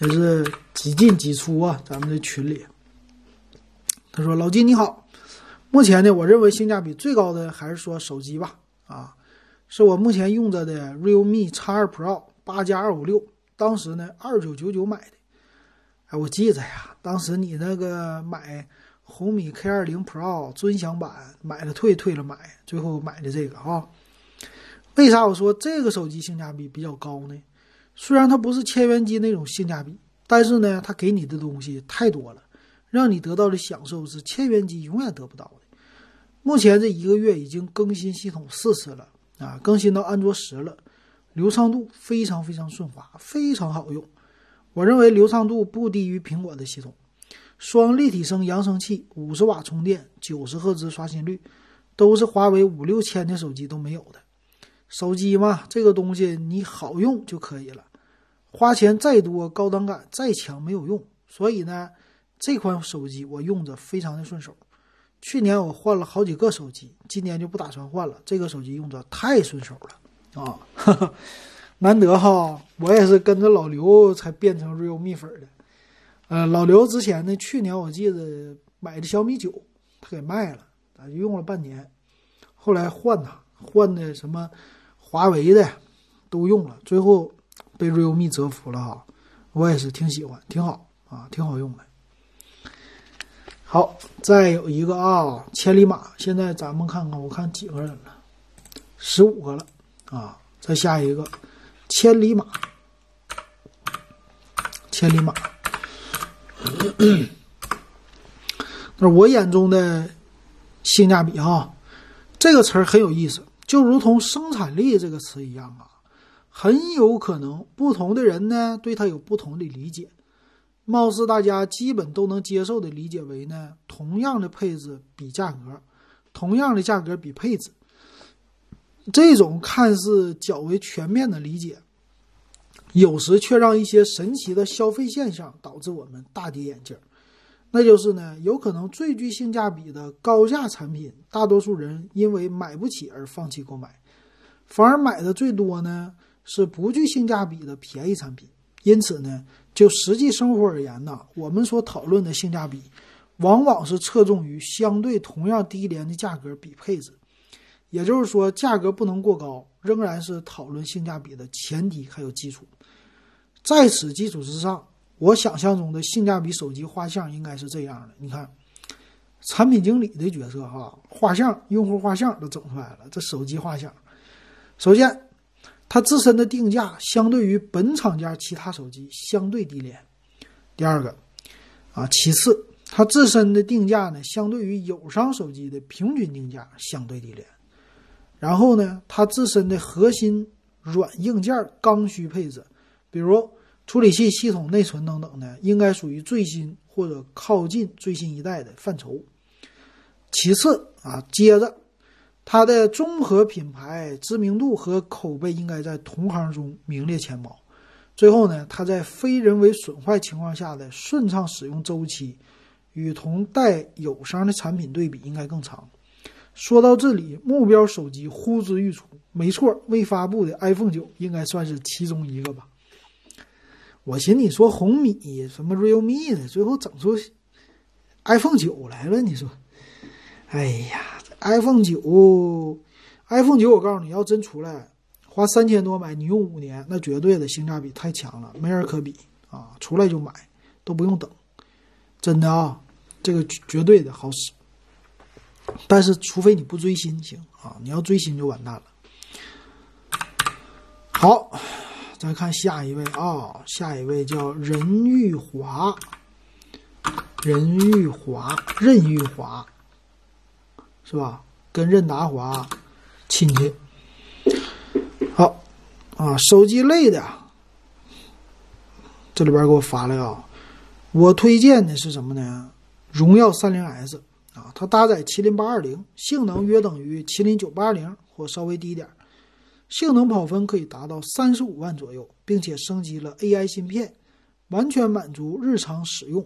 也是几进几出啊，咱们的群里。他说：“老金你好，目前呢，我认为性价比最高的还是说手机吧，啊。”是我目前用着的 Realme X 二 Pro 八加二五六，当时呢二九九九买的，哎，我记着呀，当时你那个买红米 K 二零 Pro 尊享版买了退，退了买，最后买的这个啊。为啥我说这个手机性价比比较高呢？虽然它不是千元机那种性价比，但是呢，它给你的东西太多了，让你得到的享受是千元机永远得不到的。目前这一个月已经更新系统四次了。啊，更新到安卓十了，流畅度非常非常顺滑，非常好用。我认为流畅度不低于苹果的系统。双立体声扬声器，五十瓦充电，九十赫兹刷新率，都是华为五六千的手机都没有的。手机嘛，这个东西你好用就可以了，花钱再多，高档感再强没有用。所以呢，这款手机我用着非常的顺手。去年我换了好几个手机，今年就不打算换了。这个手机用着太顺手了啊，难得哈！我也是跟着老刘才变成 realme 粉的。呃，老刘之前呢，去年我记得买的小米九，他给卖了，就用了半年，后来换它，换的什么华为的都用了，最后被 realme 折服了哈。我也是挺喜欢，挺好啊，挺好用的。好，再有一个啊，千里马。现在咱们看看，我看几个人了，十五个了啊。再下一个，千里马，千里马。那我眼中的性价比啊，这个词儿很有意思，就如同生产力这个词一样啊，很有可能不同的人呢对它有不同的理解。貌似大家基本都能接受的理解为呢，同样的配置比价格，同样的价格比配置。这种看似较为全面的理解，有时却让一些神奇的消费现象导致我们大跌眼镜。那就是呢，有可能最具性价比的高价产品，大多数人因为买不起而放弃购买，反而买的最多呢是不具性价比的便宜产品。因此呢，就实际生活而言呢，我们所讨论的性价比，往往是侧重于相对同样低廉的价格比配置。也就是说，价格不能过高，仍然是讨论性价比的前提还有基础。在此基础之上，我想象中的性价比手机画像应该是这样的。你看，产品经理的角色哈，画像、用户画像都整出来了。这手机画像，首先。它自身的定价相对于本厂家其他手机相对低廉。第二个，啊，其次，它自身的定价呢，相对于友商手机的平均定价相对低廉。然后呢，它自身的核心软硬件刚需配置，比如处理器、系统、内存等等呢，应该属于最新或者靠近最新一代的范畴。其次啊，接着。它的综合品牌知名度和口碑应该在同行中名列前茅。最后呢，它在非人为损坏情况下的顺畅使用周期，与同代友商的产品对比应该更长。说到这里，目标手机呼之欲出。没错，未发布的 iPhone 九应该算是其中一个吧。我寻思你说红米什么 Realme 的，最后整出 iPhone 九来了，你说，哎呀。iPhone 九，iPhone 九，我告诉你要真出来，花三千多买，你用五年，那绝对的性价比太强了，没人可比啊！出来就买，都不用等，真的啊，这个绝对的好使。但是除非你不追新行啊，你要追新就完蛋了。好，再看下一位啊，下一位叫任玉华，任玉华，任玉华。是吧？跟任达华亲戚。好啊，手机类的，这里边给我发了啊。我推荐的是什么呢？荣耀三零 S 啊，它搭载麒麟八二零，性能约等于麒麟九八零或稍微低点性能跑分可以达到三十五万左右，并且升级了 AI 芯片，完全满足日常使用。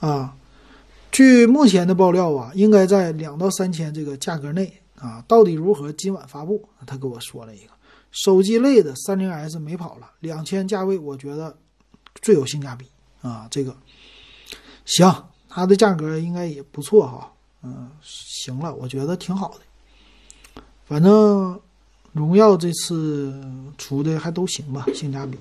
啊。据目前的爆料啊，应该在两到三千这个价格内啊，到底如何？今晚发布。他给我说了一个手机类的三零 S 没跑了，两千价位我觉得最有性价比啊。这个行，它的价格应该也不错哈。嗯，行了，我觉得挺好的。反正荣耀这次出的还都行吧，性价比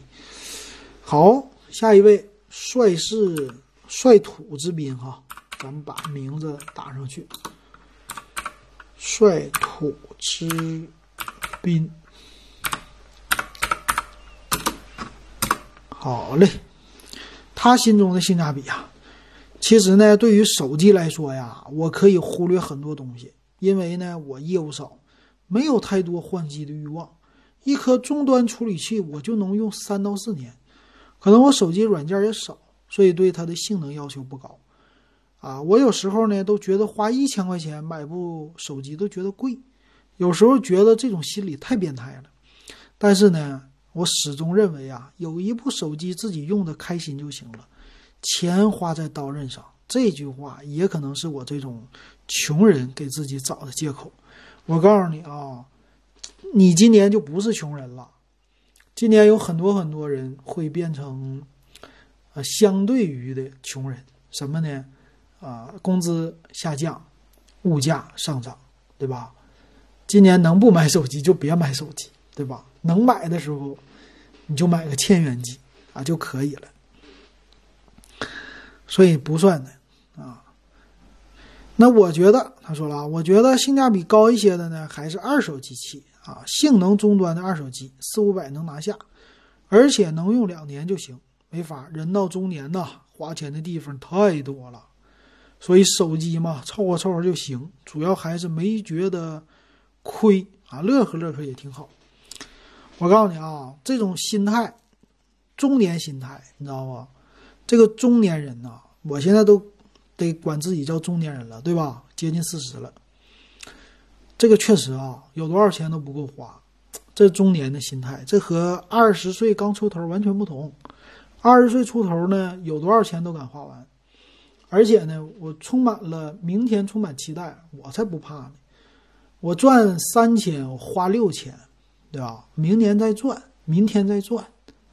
好。下一位帅是帅土之滨哈。咱们把名字打上去，率土之滨。好嘞，他心中的性价比啊，其实呢，对于手机来说呀，我可以忽略很多东西，因为呢，我业务少，没有太多换机的欲望。一颗终端处理器我就能用三到四年，可能我手机软件也少，所以对它的性能要求不高。啊，我有时候呢都觉得花一千块钱买部手机都觉得贵，有时候觉得这种心理太变态了。但是呢，我始终认为啊，有一部手机自己用的开心就行了，钱花在刀刃上。这句话也可能是我这种穷人给自己找的借口。我告诉你啊，你今年就不是穷人了，今年有很多很多人会变成，呃，相对于的穷人，什么呢？啊，工资下降，物价上涨，对吧？今年能不买手机就别买手机，对吧？能买的时候，你就买个千元机啊就可以了。所以不算的啊。那我觉得，他说了，我觉得性价比高一些的呢，还是二手机器啊，性能终端的二手机四五百能拿下，而且能用两年就行。没法，人到中年呐，花钱的地方太多了，所以手机嘛，凑合凑合就行，主要还是没觉得亏啊，乐呵乐呵也挺好。我告诉你啊，这种心态，中年心态，你知道不？这个中年人呐，我现在都得管自己叫中年人了，对吧？接近四十了，这个确实啊，有多少钱都不够花。这中年的心态，这和二十岁刚出头完全不同。二十岁出头呢，有多少钱都敢花完，而且呢，我充满了明天，充满期待，我才不怕呢。我赚三千，我花六千。对吧？明年再赚，明天再赚，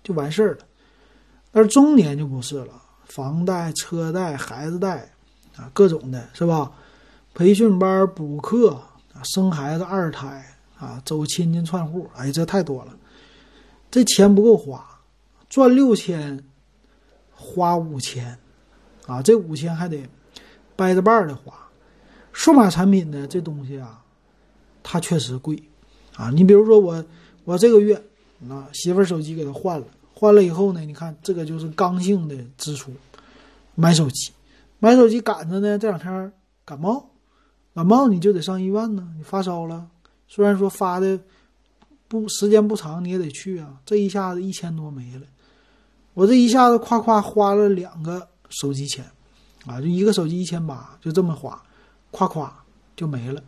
就完事儿了。但是中年就不是了，房贷、车贷、孩子贷啊，各种的是吧？培训班、补课啊，生孩子、二胎啊，走亲戚串户，哎，这太多了，这钱不够花。赚六千，花五千，啊，这五千还得掰着瓣儿的花。数码产品呢，这东西啊，它确实贵。啊，你比如说我，我这个月，啊，媳妇儿手机给她换了，换了以后呢，你看这个就是刚性的支出，买手机，买手机赶着呢，这两天感冒，感冒你就得上医院呢，你发烧了，虽然说发的不时间不长，你也得去啊，这一下子一千多没了，我这一下子夸夸花了两个手机钱，啊，就一个手机一千八，就这么花，夸夸就没了，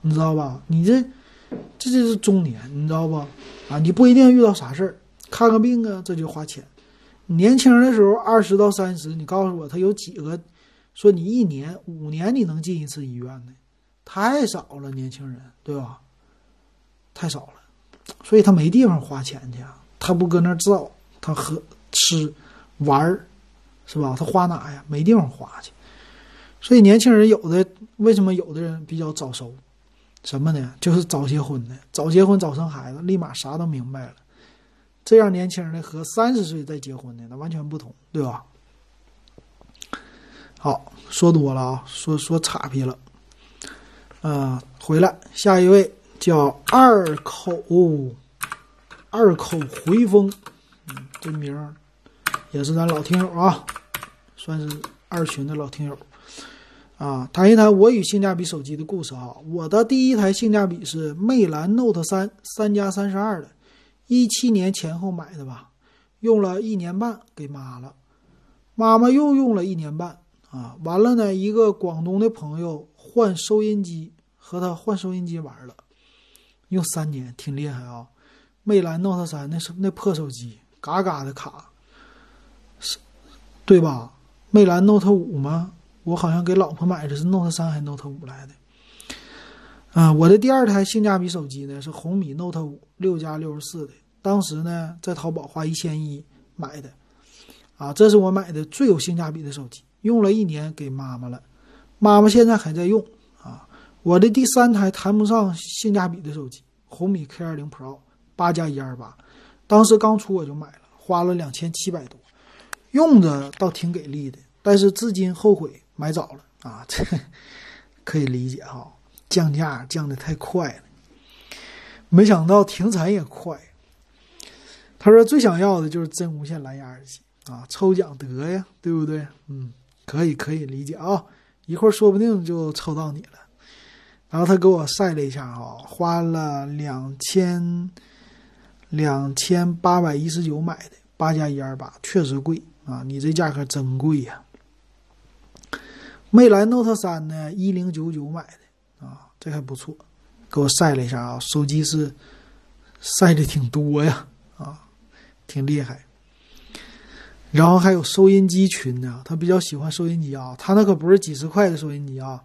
你知道吧？你这。这就是中年，你知道不？啊，你不一定遇到啥事儿，看个病啊，这就花钱。年轻的时候，二十到三十，你告诉我他有几个说你一年、五年你能进一次医院的？太少了，年轻人，对吧？太少了，所以他没地方花钱去啊。他不搁那儿造，他喝、吃、玩儿，是吧？他花哪呀？没地方花去。所以年轻人有的为什么有的人比较早熟？什么呢？就是早结婚的，早结婚早生孩子，立马啥都明白了。这样年轻的和三十岁再结婚的那完全不同，对吧？好，说多了啊，说说岔劈了。嗯，回来，下一位叫二口二口回风，嗯，这名儿也是咱老听友啊，算是二群的老听友。啊，谈一谈我与性价比手机的故事啊。我的第一台性价比是魅蓝 Note 三三加三十二的，一七年前后买的吧，用了一年半给妈了，妈妈又用了一年半啊。完了呢，一个广东的朋友换收音机，和他换收音机玩了，用三年，挺厉害啊。魅蓝 Note 三那是那破手机，嘎嘎的卡，对吧？魅蓝 Note 五吗？我好像给老婆买的是 Note 三还是 Note 五来的？啊，我的第二台性价比手机呢是红米 Note 五六加六十四的，当时呢在淘宝花一千一买的，啊，这是我买的最有性价比的手机，用了一年给妈妈了，妈妈现在还在用啊。我的第三台谈不上性价比的手机，红米 K 二零 Pro 八加一二八，当时刚出我就买了，花了两千七百多，用着倒挺给力的，但是至今后悔。买早了啊，这可以理解哈，降价降的太快了，没想到停产也快。他说最想要的就是真无线蓝牙耳机啊，抽奖得呀，对不对？嗯，可以可以理解啊，一会儿说不定就抽到你了。然后他给我晒了一下哈，花了两千两千八百一十九买的八加一二八，确实贵啊，你这价格真贵呀。魅蓝 Note 三呢，一零九九买的啊，这还不错，给我晒了一下啊，手机是晒的挺多呀，啊，挺厉害。然后还有收音机群呢，他比较喜欢收音机啊，他那可不是几十块的收音机啊，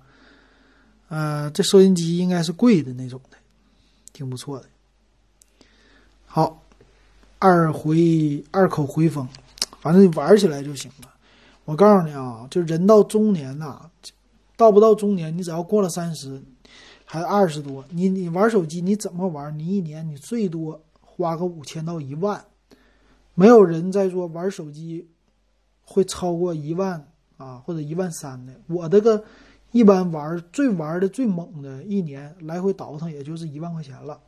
呃，这收音机应该是贵的那种的，挺不错的。好，二回二口回风，反正你玩起来就行了。我告诉你啊，就人到中年呐，到不到中年，你只要过了三十，还二十多，你你玩手机你怎么玩？你一年你最多花个五千到一万，没有人在说玩手机会超过一万啊，或者一万三的。我这个一般玩最玩的最猛的一年来回倒腾也就是一万块钱了。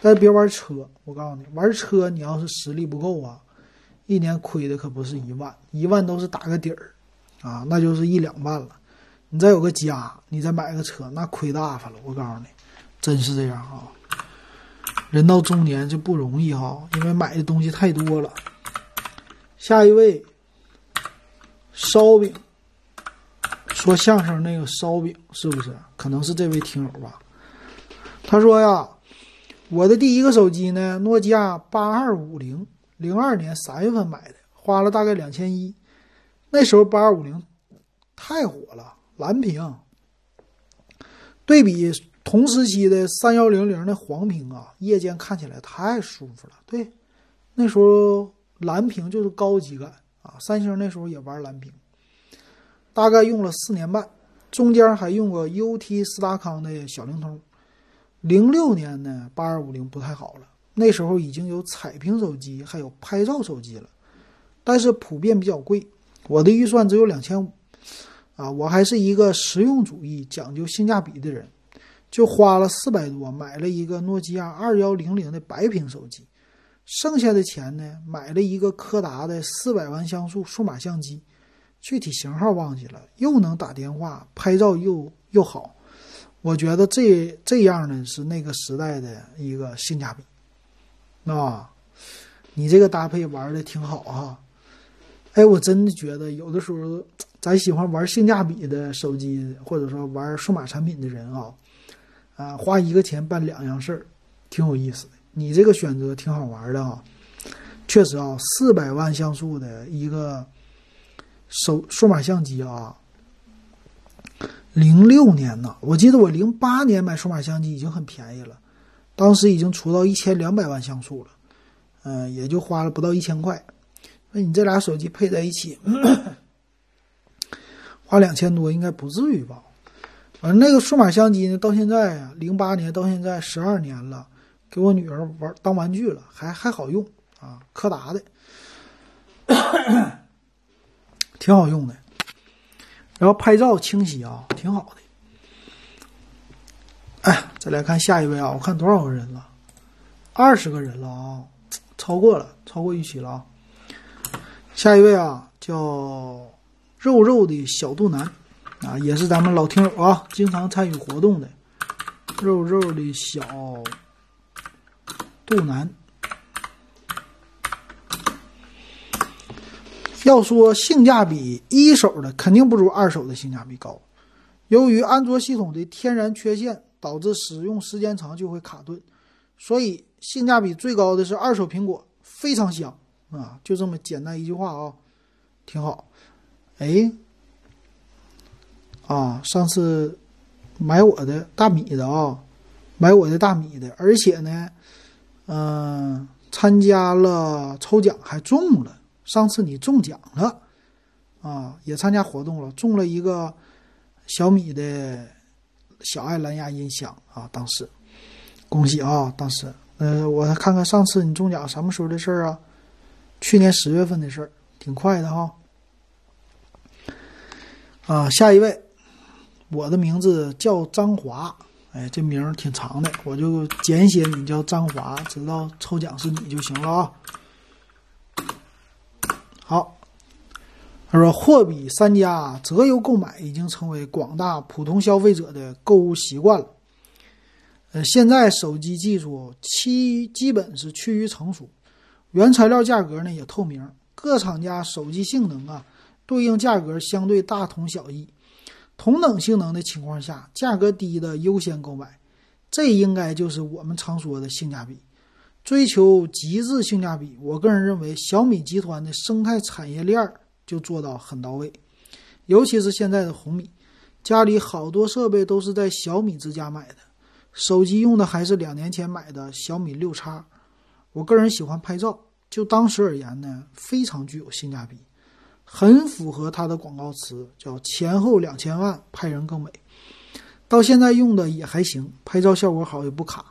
但别玩车，我告诉你，玩车你要是实力不够啊。一年亏的可不是一万，一万都是打个底儿，啊，那就是一两万了。你再有个家，你再买个车，那亏大发了。我告诉你，真是这样啊。人到中年就不容易哈，因为买的东西太多了。下一位，烧饼，说相声那个烧饼是不是？可能是这位听友吧。他说呀，我的第一个手机呢，诺基亚八二五零。零二年三月份买的，花了大概两千一。那时候八二五零太火了，蓝屏。对比同时期的三幺零零的黄屏啊，夜间看起来太舒服了。对，那时候蓝屏就是高级感啊。三星那时候也玩蓝屏，大概用了四年半，中间还用过 UT 斯达康的小灵通。零六年呢，八二五零不太好了。那时候已经有彩屏手机，还有拍照手机了，但是普遍比较贵。我的预算只有两千五，啊，我还是一个实用主义、讲究性价比的人，就花了四百多买了一个诺基亚二幺零零的白屏手机，剩下的钱呢，买了一个柯达的四百万像素数码相机，具体型号忘记了，又能打电话、拍照又又好，我觉得这这样呢是那个时代的一个性价比。啊，你这个搭配玩的挺好哈，哎，我真的觉得有的时候咱喜欢玩性价比的手机，或者说玩数码产品的人啊，啊，花一个钱办两样事儿，挺有意思的。你这个选择挺好玩的啊，确实啊，四百万像素的一个手数码相机啊，零六年呢，我记得我零八年买数码相机已经很便宜了。当时已经出到一千两百万像素了，嗯，也就花了不到一千块。那你这俩手机配在一起，花两千多应该不至于吧？反正那个数码相机呢，到现在啊，零八年到现在十二年了，给我女儿玩当玩具了，还还好用啊，柯达的，挺好用的。然后拍照清晰啊，挺好的。再来看下一位啊！我看多少个人了？二十个人了啊，超过了，超过预期了啊！下一位啊，叫肉肉的小肚腩啊，也是咱们老听友啊，经常参与活动的肉肉的小肚腩。要说性价比，一手的肯定不如二手的性价比高。由于安卓系统的天然缺陷。导致使用时间长就会卡顿，所以性价比最高的是二手苹果，非常香啊！就这么简单一句话啊，挺好。哎，啊，上次买我的大米的啊，买我的大米的，而且呢，嗯，参加了抽奖还中了。上次你中奖了啊，也参加活动了，中了一个小米的。小爱蓝牙音响啊，当时恭喜啊！当时，呃，我看看上次你中奖什么时候的事儿啊？去年十月份的事儿，挺快的哈。啊，下一位，我的名字叫张华，哎，这名儿挺长的，我就简写你叫张华，知道抽奖是你就行了啊。好。他说：“货比三家，择优购买已经成为广大普通消费者的购物习惯了。呃，现在手机技术基基本是趋于成熟，原材料价格呢也透明，各厂家手机性能啊对应价格相对大同小异。同等性能的情况下，价格低的优先购买，这应该就是我们常说的性价比。追求极致性价比，我个人认为小米集团的生态产业链儿。”就做到很到位，尤其是现在的红米，家里好多设备都是在小米之家买的，手机用的还是两年前买的小米六叉。我个人喜欢拍照，就当时而言呢，非常具有性价比，很符合它的广告词，叫前后两千万拍人更美。到现在用的也还行，拍照效果好也不卡。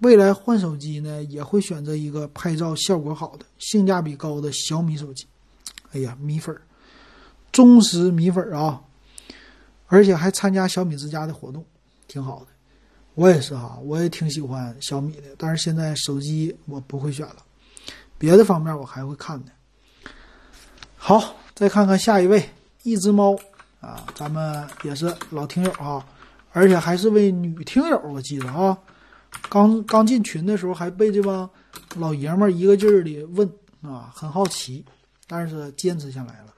未来换手机呢，也会选择一个拍照效果好的、性价比高的小米手机。哎呀，米粉儿，忠实米粉儿啊！而且还参加小米之家的活动，挺好的。我也是哈，我也挺喜欢小米的。但是现在手机我不会选了，别的方面我还会看的。好，再看看下一位，一只猫啊，咱们也是老听友啊，而且还是位女听友，我记得啊，刚刚进群的时候还被这帮老爷们儿一个劲儿的问啊，很好奇，但是坚持下来了。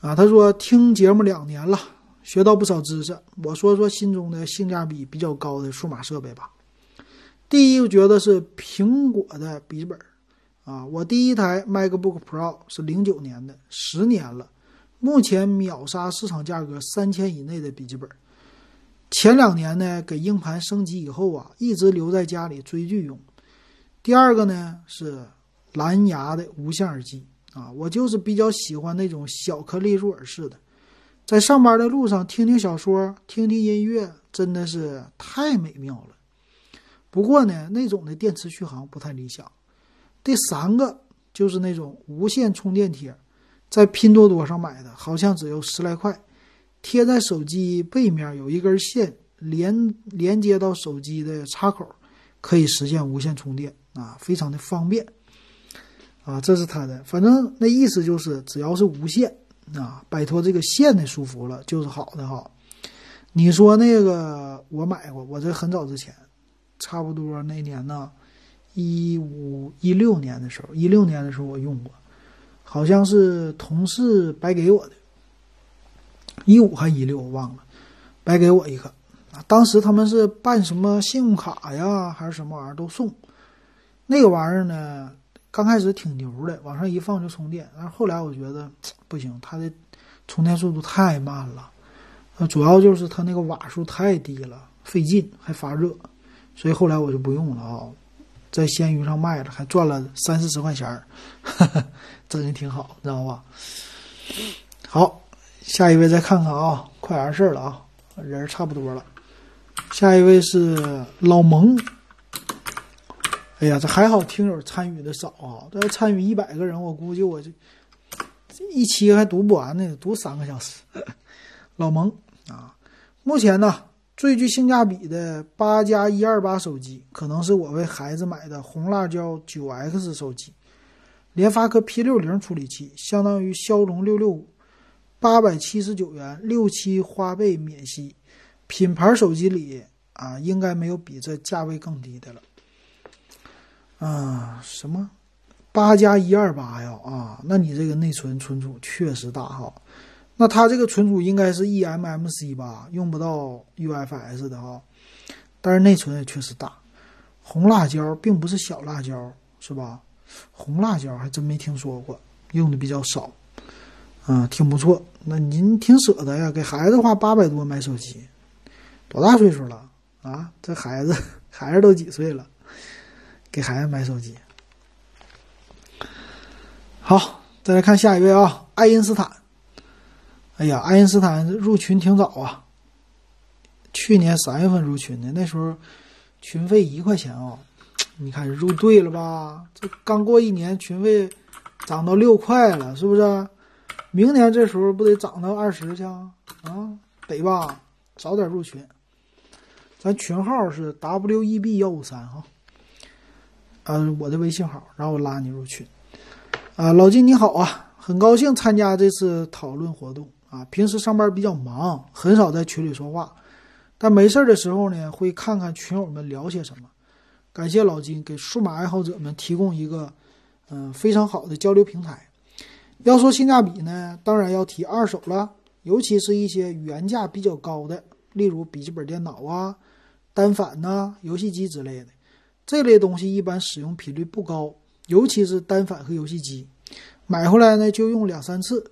啊，他说听节目两年了，学到不少知识。我说说心中的性价比比较高的数码设备吧。第一，我觉得是苹果的笔记本。啊，我第一台 MacBook Pro 是零九年的，十年了，目前秒杀市场价格三千以内的笔记本。前两年呢，给硬盘升级以后啊，一直留在家里追剧用。第二个呢是蓝牙的无线耳机。啊，我就是比较喜欢那种小颗粒入耳式的，在上班的路上听听小说、听听音乐，真的是太美妙了。不过呢，那种的电池续航不太理想。第三个就是那种无线充电贴，在拼多多上买的，好像只有十来块，贴在手机背面有一根线连连接到手机的插口，可以实现无线充电啊，非常的方便。啊，这是他的，反正那意思就是只要是无线啊，摆脱这个线的束缚了，就是好的哈。你说那个我买过，我这很早之前，差不多那年呢，一五一六年的时候，一六年的时候我用过，好像是同事白给我的，一五还一六我忘了，白给我一个。当时他们是办什么信用卡呀，还是什么玩意儿都送，那个玩意儿呢？刚开始挺牛的，往上一放就充电，但是后来我觉得 不行，它的充电速度太慢了，主要就是它那个瓦数太低了，费劲还发热，所以后来我就不用了啊，在闲鱼上卖了，还赚了三四十块钱儿，真的挺好，知道吧？好，下一位再看看啊，快完事儿了啊，人差不多了，下一位是老蒙。哎呀，这还好，听友参与的少啊！这要参与一百个人，我估计我这这一期还读不完呢，读三个小时。老蒙啊，目前呢最具性价比的八加一二八手机，可能是我为孩子买的红辣椒九 X 手机，联发科 P 六零处理器，相当于骁龙六六五，八百七十九元，六期花呗免息，品牌手机里啊，应该没有比这价位更低的了。啊，什么八加一二八呀？啊，那你这个内存存储确实大哈。那它这个存储应该是 eMMC 吧，用不到 UFS 的哈。但是内存也确实大。红辣椒并不是小辣椒，是吧？红辣椒还真没听说过，用的比较少。啊，挺不错。那您挺舍得呀，给孩子花八百多买手机，多大岁数了啊？这孩子 孩子都几岁了？给孩子买手机，好，再来看下一位啊，爱因斯坦。哎呀，爱因斯坦入群挺早啊，去年三月份入群的，那时候群费一块钱啊，你看入对了吧？这刚过一年，群费涨到六块了，是不是？明年这时候不得涨到二十去啊？啊，得吧？早点入群，咱群号是 W E B 幺五三哈。嗯，我的微信号，然后我拉你入群。啊，老金你好啊，很高兴参加这次讨论活动啊。平时上班比较忙，很少在群里说话，但没事的时候呢，会看看群友们聊些什么。感谢老金给数码爱好者们提供一个嗯非常好的交流平台。要说性价比呢，当然要提二手了，尤其是一些原价比较高的，例如笔记本电脑啊、单反呐、游戏机之类的。这类东西一般使用频率不高，尤其是单反和游戏机，买回来呢就用两三次，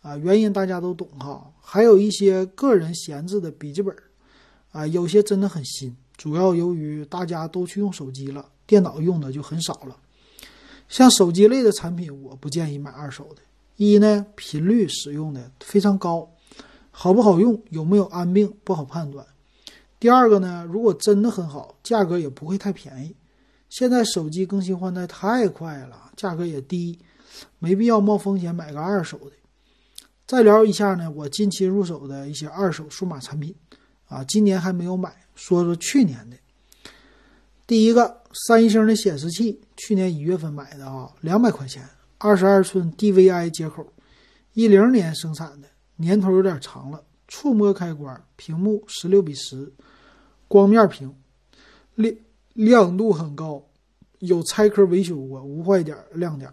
啊，原因大家都懂哈。还有一些个人闲置的笔记本，啊，有些真的很新，主要由于大家都去用手机了，电脑用的就很少了。像手机类的产品，我不建议买二手的。一呢，频率使用的非常高，好不好用，有没有安病不好判断。第二个呢，如果真的很好，价格也不会太便宜。现在手机更新换代太快了，价格也低，没必要冒风险买个二手的。再聊一下呢，我近期入手的一些二手数码产品，啊，今年还没有买，说说去年的。第一个三星的显示器，去年一月份买的啊，两百块钱，二十二寸 DVI 接口，一零年生产的，年头有点长了。触摸开关，屏幕十六比十，光面屏，亮亮度很高，有拆壳维修过，无坏点亮点。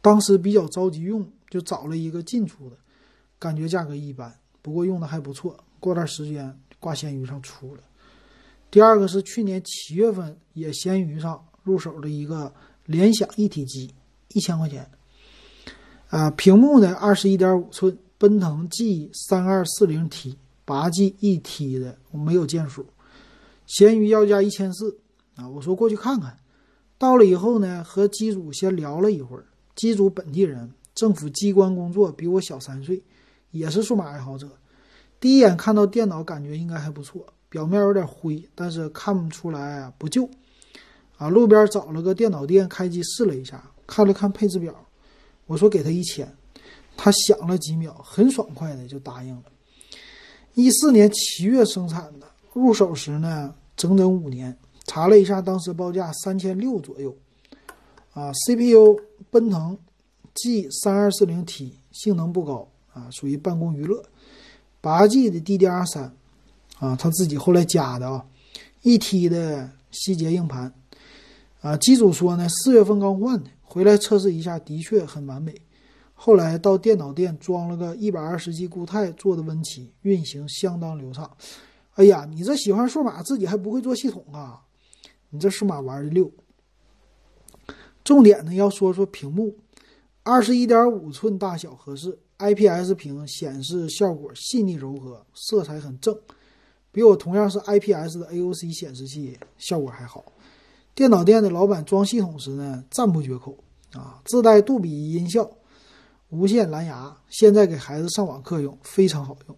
当时比较着急用，就找了一个进出的，感觉价格一般，不过用的还不错。过段时间挂闲鱼上出了。第二个是去年七月份也闲鱼上入手的一个联想一体机，一千块钱。啊，屏幕呢二十一点五寸。奔腾 G 三二四零 T 八 G 一 T 的，我没有键数。闲鱼要价一千四啊！我说过去看看。到了以后呢，和机主先聊了一会儿。机主本地人，政府机关工作，比我小三岁，也是数码爱好者。第一眼看到电脑，感觉应该还不错。表面有点灰，但是看不出来啊不旧。啊，路边找了个电脑店开机试了一下，看了看配置表，我说给他一千。他想了几秒，很爽快的就答应了。一四年七月生产的，入手时呢整整五年。查了一下，当时报价三千六左右。啊，CPU 奔腾 G 三二四零 T，性能不高啊，属于办公娱乐。八 G 的 DDR 三，啊，他自己后来加的啊。一 T 的希捷硬盘，啊，机主说呢四月份刚换的，回来测试一下，的确很完美。后来到电脑店装了个一百二十 G 固态做的 Win7，运行相当流畅。哎呀，你这喜欢数码，自己还不会做系统啊？你这数码玩的溜。重点呢要说说屏幕，二十一点五寸大小合适，IPS 屏显示效果细腻柔和，色彩很正，比我同样是 IPS 的 AOC 显示器效果还好。电脑店的老板装系统时呢赞不绝口啊，自带杜比音效。无线蓝牙，现在给孩子上网课用非常好用。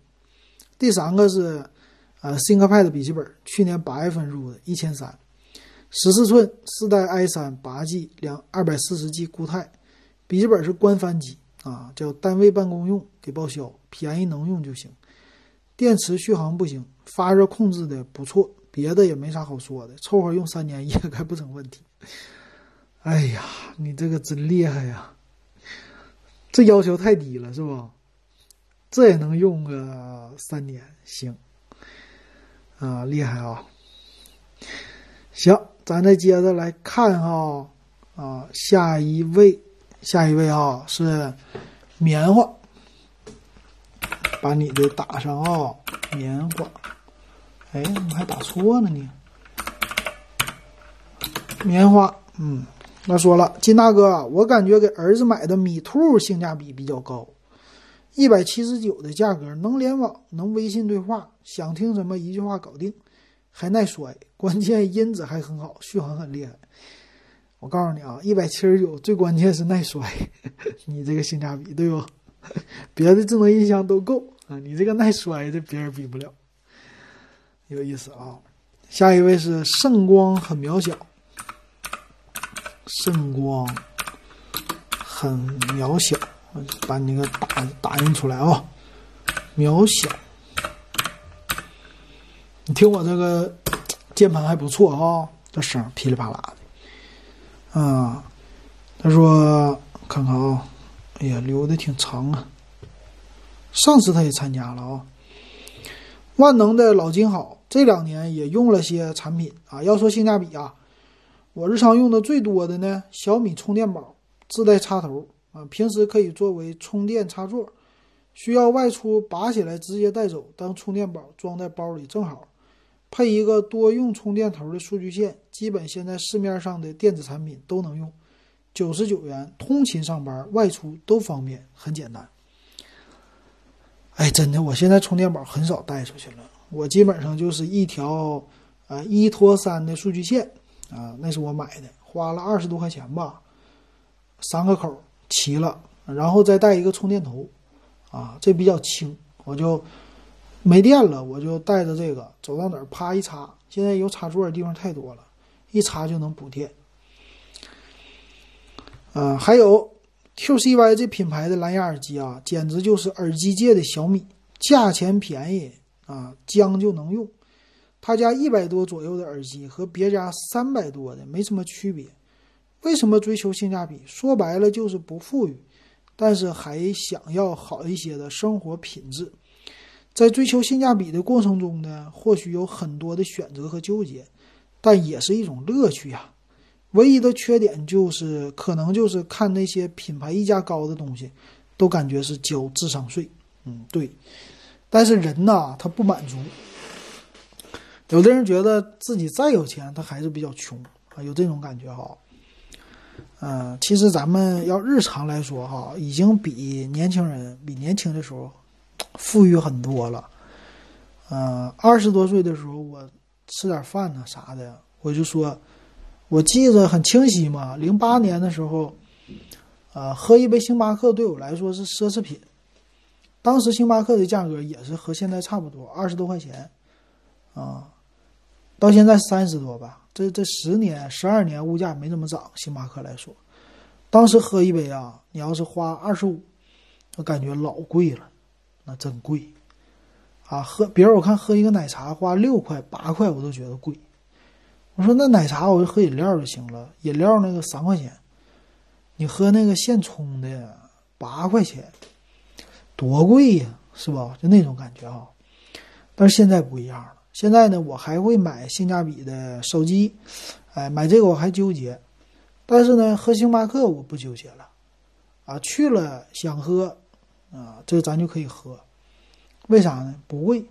第三个是，呃，ThinkPad 笔记本，去年八月份入的，一千三，十四寸，四代 i 三，八 G 两二百四十 G 固态，笔记本是官方机啊，叫单位办公用，给报销，便宜能用就行。电池续航不行，发热控制的不错，别的也没啥好说的，凑合用三年应该不成问题。哎呀，你这个真厉害呀！这要求太低了，是不？这也能用个三年，行，啊，厉害啊！行，咱再接着来看哈，啊，下一位，下一位啊是棉花，把你的打上啊，棉花，哎，怎么还打错了呢？棉花，嗯。那说了，金大哥，我感觉给儿子买的米兔性价比比较高，一百七十九的价格，能联网，能微信对话，想听什么一句话搞定，还耐摔，关键音质还很好，续航很厉害。我告诉你啊，一百七十九，最关键是耐摔，你这个性价比对不？别的智能音箱都够啊，你这个耐摔的别人比不了，有意思啊。下一位是圣光很渺小。圣光很渺小，把你那个打打印出来啊！渺小，你听我这个键盘还不错啊，这声噼里啪啦的。啊，他说看看啊，哎呀，留的挺长啊。上次他也参加了啊。万能的老金好，这两年也用了些产品啊。要说性价比啊。我日常用的最多的呢，小米充电宝自带插头啊，平时可以作为充电插座，需要外出拔起来直接带走当充电宝装在包里正好。配一个多用充电头的数据线，基本现在市面上的电子产品都能用。九十九元，通勤上班、外出都方便，很简单。哎，真的，我现在充电宝很少带出去了，我基本上就是一条啊一拖三的数据线。啊，那是我买的，花了二十多块钱吧，三个口齐了，然后再带一个充电头，啊，这比较轻，我就没电了，我就带着这个走到哪儿啪一插，现在有插座的地方太多了，一插就能补电。啊，还有 QCY 这品牌的蓝牙耳机啊，简直就是耳机界的小米，价钱便宜啊，将就能用。他家一百多左右的耳机和别家三百多的没什么区别，为什么追求性价比？说白了就是不富裕，但是还想要好一些的生活品质。在追求性价比的过程中呢，或许有很多的选择和纠结，但也是一种乐趣呀。唯一的缺点就是，可能就是看那些品牌溢价高的东西，都感觉是交智商税。嗯，对。但是人呐，他不满足。有的人觉得自己再有钱，他还是比较穷啊，有这种感觉哈。嗯，其实咱们要日常来说哈，已经比年轻人比年轻的时候富裕很多了。嗯，二十多岁的时候，我吃点饭呢啥的，我就说。我记得很清晰嘛，零八年的时候，呃，喝一杯星巴克对我来说是奢侈品。当时星巴克的价格也是和现在差不多，二十多块钱，啊，到现在三十多吧。这这十年、十二年物价没怎么涨，星巴克来说，当时喝一杯啊，你要是花二十五，我感觉老贵了，那真贵，啊，喝别人我看喝一个奶茶花六块八块，我都觉得贵。我说那奶茶我就喝饮料就行了，饮料那个三块钱，你喝那个现冲的八块钱，多贵呀，是吧？就那种感觉啊。但是现在不一样了，现在呢，我还会买性价比的手机，哎，买这个我还纠结，但是呢，喝星巴克我不纠结了，啊，去了想喝，啊，这个咱就可以喝，为啥呢？不贵。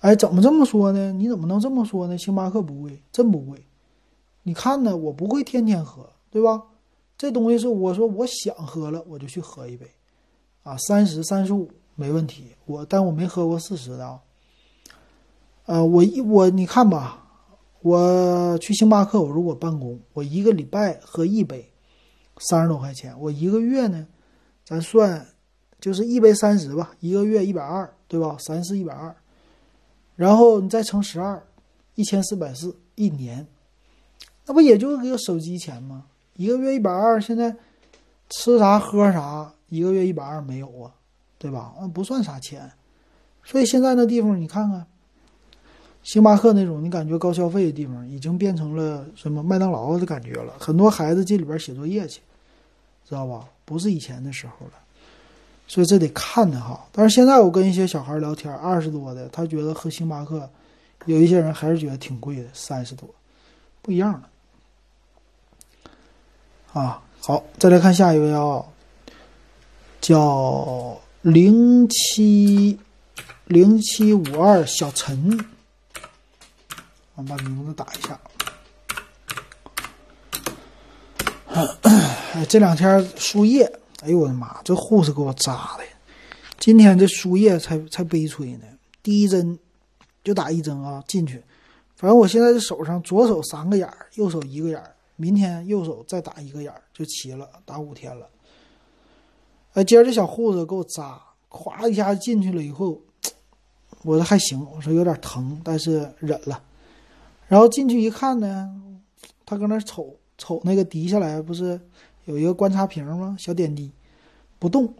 哎，怎么这么说呢？你怎么能这么说呢？星巴克不贵，真不贵。你看呢，我不会天天喝，对吧？这东西是我说我想喝了，我就去喝一杯，啊，三十、三十五没问题。我但我没喝过四十的啊。呃，我一我你看吧，我去星巴克，我如果办公，我一个礼拜喝一杯，三十多块钱。我一个月呢，咱算就是一杯三十吧，一个月一百二，对吧？三四一百二。然后你再乘十二，一千四百四一年，那不也就个手机钱吗？一个月一百二，现在吃啥喝啥，一个月一百二没有啊，对吧？那不算啥钱。所以现在那地方你看看，星巴克那种你感觉高消费的地方，已经变成了什么麦当劳的感觉了。很多孩子进里边写作业去，知道吧？不是以前的时候了。所以这得看的哈，但是现在我跟一些小孩聊天，二十多的，他觉得喝星巴克，有一些人还是觉得挺贵的，三十多，不一样了。啊，好，再来看下一位啊，叫零七零七五二小陈，我把名字打一下。这两天输液。哎呦我的妈！这护士给我扎的，今天这输液才才悲催呢。第一针就打一针啊，进去。反正我现在这手上，左手三个眼儿，右手一个眼儿。明天右手再打一个眼儿就齐了，打五天了。哎，今儿这小护士给我扎，咵一下进去了以后，我说还行，我说有点疼，但是忍了。然后进去一看呢，他搁那瞅瞅那个滴下来不是。有一个观察瓶吗？小点滴，不动，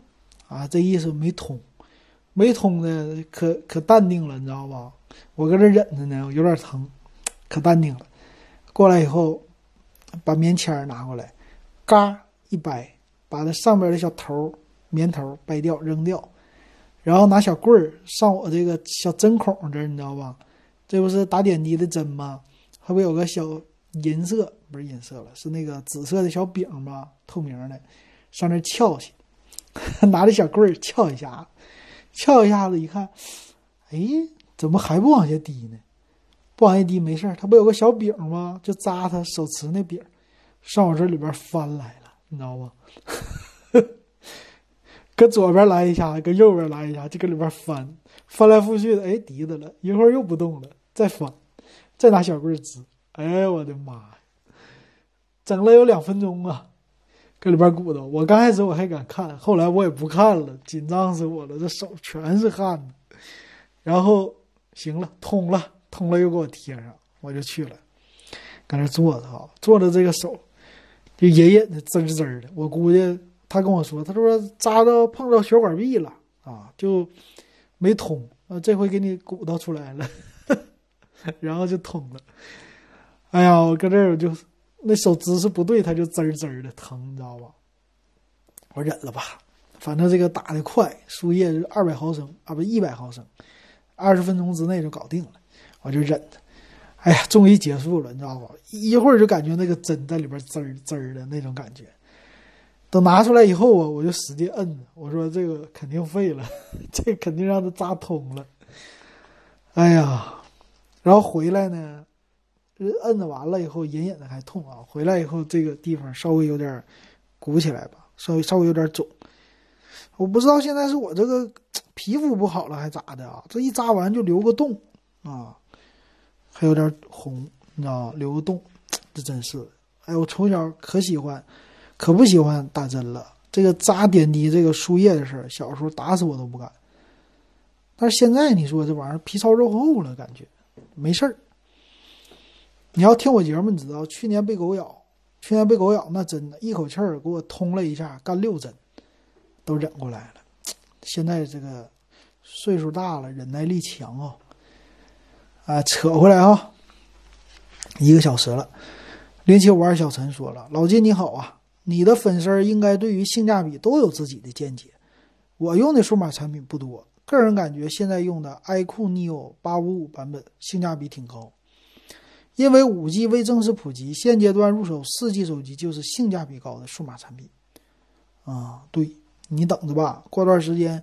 啊，这意思没通，没通的可可淡定了，你知道吧？我搁这忍着呢，有点疼，可淡定了。过来以后，把棉签拿过来，嘎一掰，把那上边的小头棉头掰掉扔掉，然后拿小棍儿上我这个小针孔这儿，你知道吧？这不是打点滴的针吗？还不有个小。银色不是银色了，是那个紫色的小饼吧，透明的，上那翘去，拿着小棍儿翘一下，翘一下子一看，哎，怎么还不往下滴呢？不往下滴没事儿，它不有个小饼吗？就扎它手持那饼，上我这里边翻来了，你知道吗？搁左边来一下，搁右边来一下，就搁里边翻，翻来覆去的，哎，滴的了一会儿又不动了，再翻，再拿小棍儿支。哎我的妈呀！整了有两分钟啊，搁里边鼓捣。我刚开始我还敢看，后来我也不看了，紧张死我了，这手全是汗。然后行了，通了，通了又给我贴上，我就去了，搁那坐着哈，坐着这个手就隐隐的滋滋的。我估计他跟我说，他说扎到碰到血管壁了啊，就没通啊，这回给你鼓捣出来了，然后就通了。哎呀，我搁这儿我就那手姿势不对，它就滋滋的疼，你知道吧？我忍了吧，反正这个打的快，输液是二百毫升啊，不一百毫升，二十分钟之内就搞定了，我就忍着。哎呀，终于结束了，你知道吧？一会儿就感觉那个针在里边滋滋的那种感觉。等拿出来以后啊，我就使劲摁，我说这个肯定废了，这肯定让它扎通了。哎呀，然后回来呢，摁着完了以后，隐隐的还痛啊。回来以后，这个地方稍微有点鼓起来吧，稍微稍微有点肿。我不知道现在是我这个皮肤不好了还咋的啊？这一扎完就留个洞啊。还有点红，你知道吗？留个洞，这真是。哎，我从小可喜欢，可不喜欢打针了。这个扎点滴、这个输液的事儿，小时候打死我都不敢。但是现在你说这玩意儿皮糙肉厚了，感觉没事儿。你要听我节目，你知道去年被狗咬，去年被狗咬，那真的一口气儿给我通了一下，干六针，都忍过来了。现在这个岁数大了，忍耐力强啊。啊，扯回来啊！一个小时了。零七五二小陈说了：“老金你好啊，你的粉丝应该对于性价比都有自己的见解。我用的数码产品不多，个人感觉现在用的 iQOO Neo 八五五版本性价比挺高。因为五 G 未正式普及，现阶段入手四 G 手机就是性价比高的数码产品。啊，对你等着吧，过段时间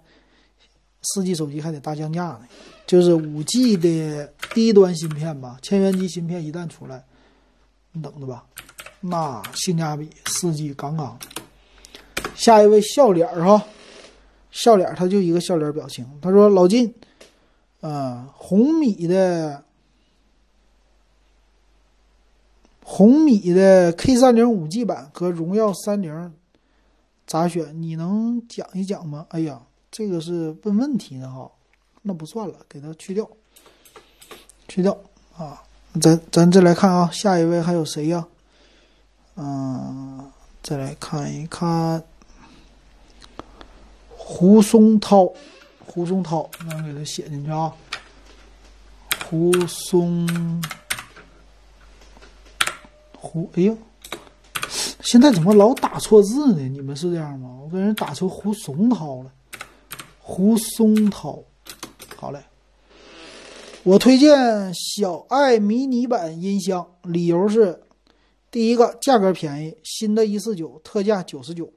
四 G 手机还得大降价呢。”就是五 G 的低端芯片吧，千元机芯片一旦出来，你等着吧，那性价比四 G 杠杠。下一位笑脸儿哈，笑脸他就一个笑脸表情。他说：“老金，呃，红米的红米的 K 三零五 G 版和荣耀三零咋选？你能讲一讲吗？”哎呀，这个是问问题的哈。那不算了，给它去掉，去掉啊！咱咱再来看啊，下一位还有谁呀？嗯，再来看一看胡松涛，胡松涛，咱给他写进去啊。胡松，胡，哎呦，现在怎么老打错字呢？你们是这样吗？我给人打成胡松涛了，胡松涛。好嘞，我推荐小爱迷你版音箱，理由是：第一个，价格便宜，新的一四九，特价九十九，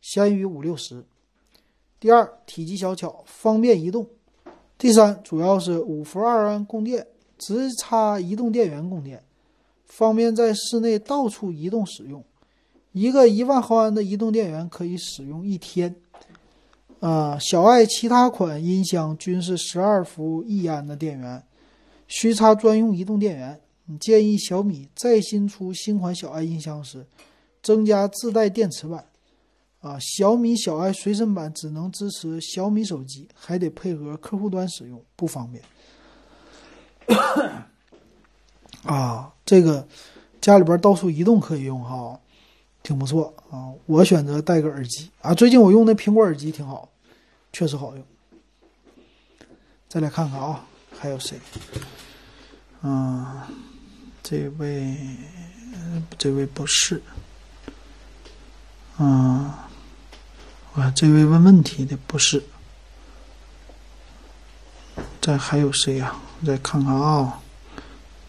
闲鱼五六十；第二，体积小巧，方便移动；第三，主要是五伏二安供电，直插移动电源供电，方便在室内到处移动使用。一个一万毫安的移动电源可以使用一天。啊，小爱其他款音箱均是十二伏一安的电源，需插专用移动电源。你建议小米再新出新款小爱音箱时，增加自带电池版。啊，小米小爱随身版只能支持小米手机，还得配合客户端使用，不方便。啊，这个家里边到处移动可以用哈，挺不错啊。我选择带个耳机啊，最近我用的苹果耳机挺好。确实好用。再来看看啊，还有谁？嗯，这位，这位不是。嗯，我这位问问题的不是。再还有谁呀？再看看啊，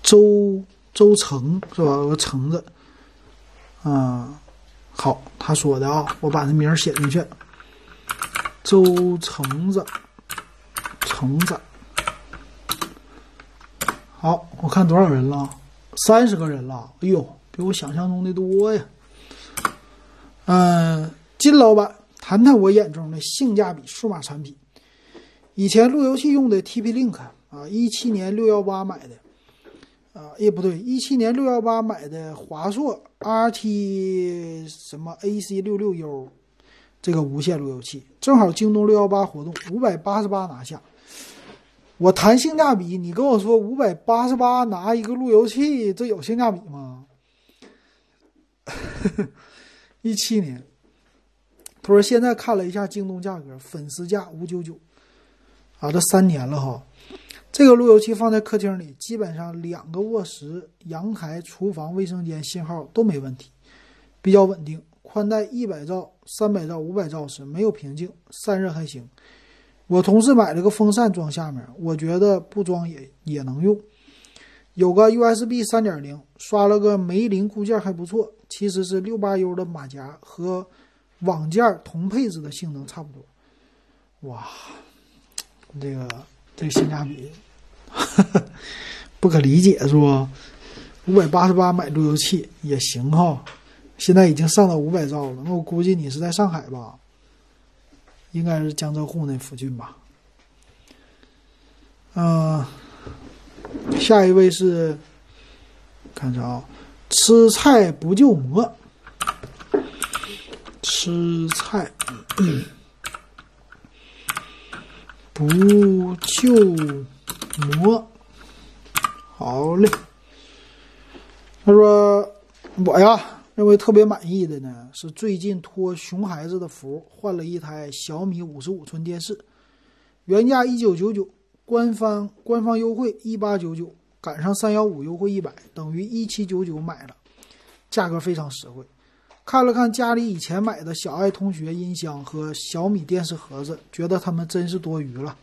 周周成是吧？有个橙子。嗯，好，他说的啊，我把他名写进去。周橙子，橙子，好，我看多少人了？三十个人了。哎呦，比我想象中的多呀。嗯，金老板，谈谈我眼中的性价比数码产品。以前路由器用的 TP Link 啊，一七年六幺八买的，啊，也不对，一七年六幺八买的华硕 RT 什么 AC 六六 U。这个无线路由器正好京东六幺八活动，五百八十八拿下。我谈性价比，你跟我说五百八十八拿一个路由器，这有性价比吗？一七年，他说现在看了一下京东价格，粉丝价五九九，啊，这三年了哈，这个路由器放在客厅里，基本上两个卧室、阳台、厨房、卫生间信号都没问题，比较稳定。宽带一百兆、三百兆、五百兆时没有瓶颈，散热还行。我同事买了个风扇装下面，我觉得不装也也能用。有个 USB 三点零，刷了个梅林固件还不错，其实是六八 U 的马甲和网件同配置的性能差不多。哇，这个这个性价比不可理解是不？五百八十八买路由器也行哈，现在已经上到五百兆了。那我估计你是在上海吧？应该是江浙沪那附近吧。嗯。下一位是，看着啊，吃菜不就馍，吃菜不就馍，好嘞。他说我呀，认为特别满意的呢，是最近托熊孩子的福，换了一台小米五十五寸电视，原价一九九九。官方官方优惠一八九九，赶上三幺五优惠一百，等于一七九九买了，价格非常实惠。看了看家里以前买的小爱同学音箱和小米电视盒子，觉得他们真是多余了。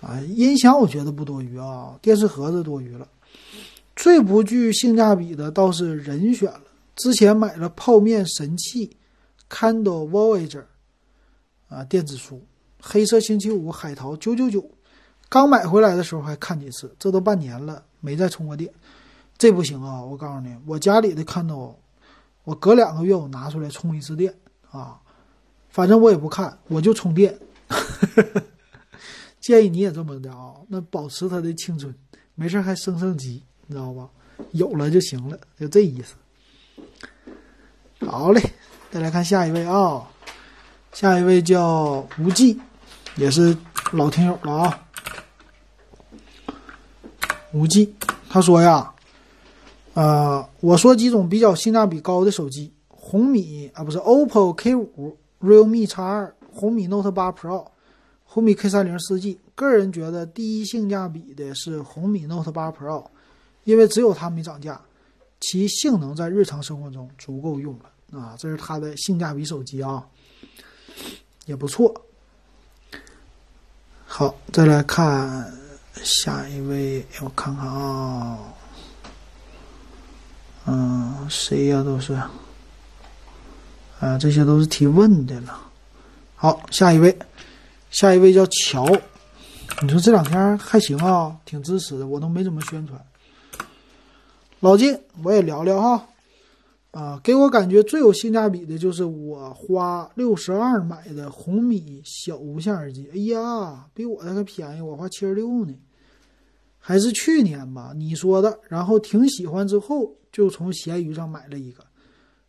啊，音箱我觉得不多余啊，电视盒子多余了。最不具性价比的倒是人选了。之前买了泡面神器 Kindle Voyager 啊电子书，黑色星期五海淘九九九。刚买回来的时候还看几次，这都半年了没再充过电，这不行啊！我告诉你，我家里的 Kindle，，我隔两个月我拿出来充一次电啊，反正我也不看，我就充电。建议你也这么的啊，那保持它的青春，没事还升升级，你知道吧？有了就行了，就这意思。好嘞，再来看下一位啊，下一位叫无忌，也是老听友了啊。无忌，他说呀，呃，我说几种比较性价比高的手机：红米啊，不是 OPPO K 五、Realme X 二、红米 Note 八 Pro、红米 K 三零四 G。个人觉得第一性价比的是红米 Note 八 Pro，因为只有它没涨价，其性能在日常生活中足够用了啊。这是它的性价比手机啊，也不错。好，再来看。下一位，我看看啊，嗯，谁呀？都是，啊，这些都是提问的了。好，下一位，下一位叫乔，你说这两天还行啊，挺支持的，我都没怎么宣传。老金，我也聊聊哈，啊，给我感觉最有性价比的就是我花六十二买的红米小无线耳机，哎呀，比我的还便宜，我花七十六呢。还是去年吧，你说的，然后挺喜欢，之后就从闲鱼上买了一个，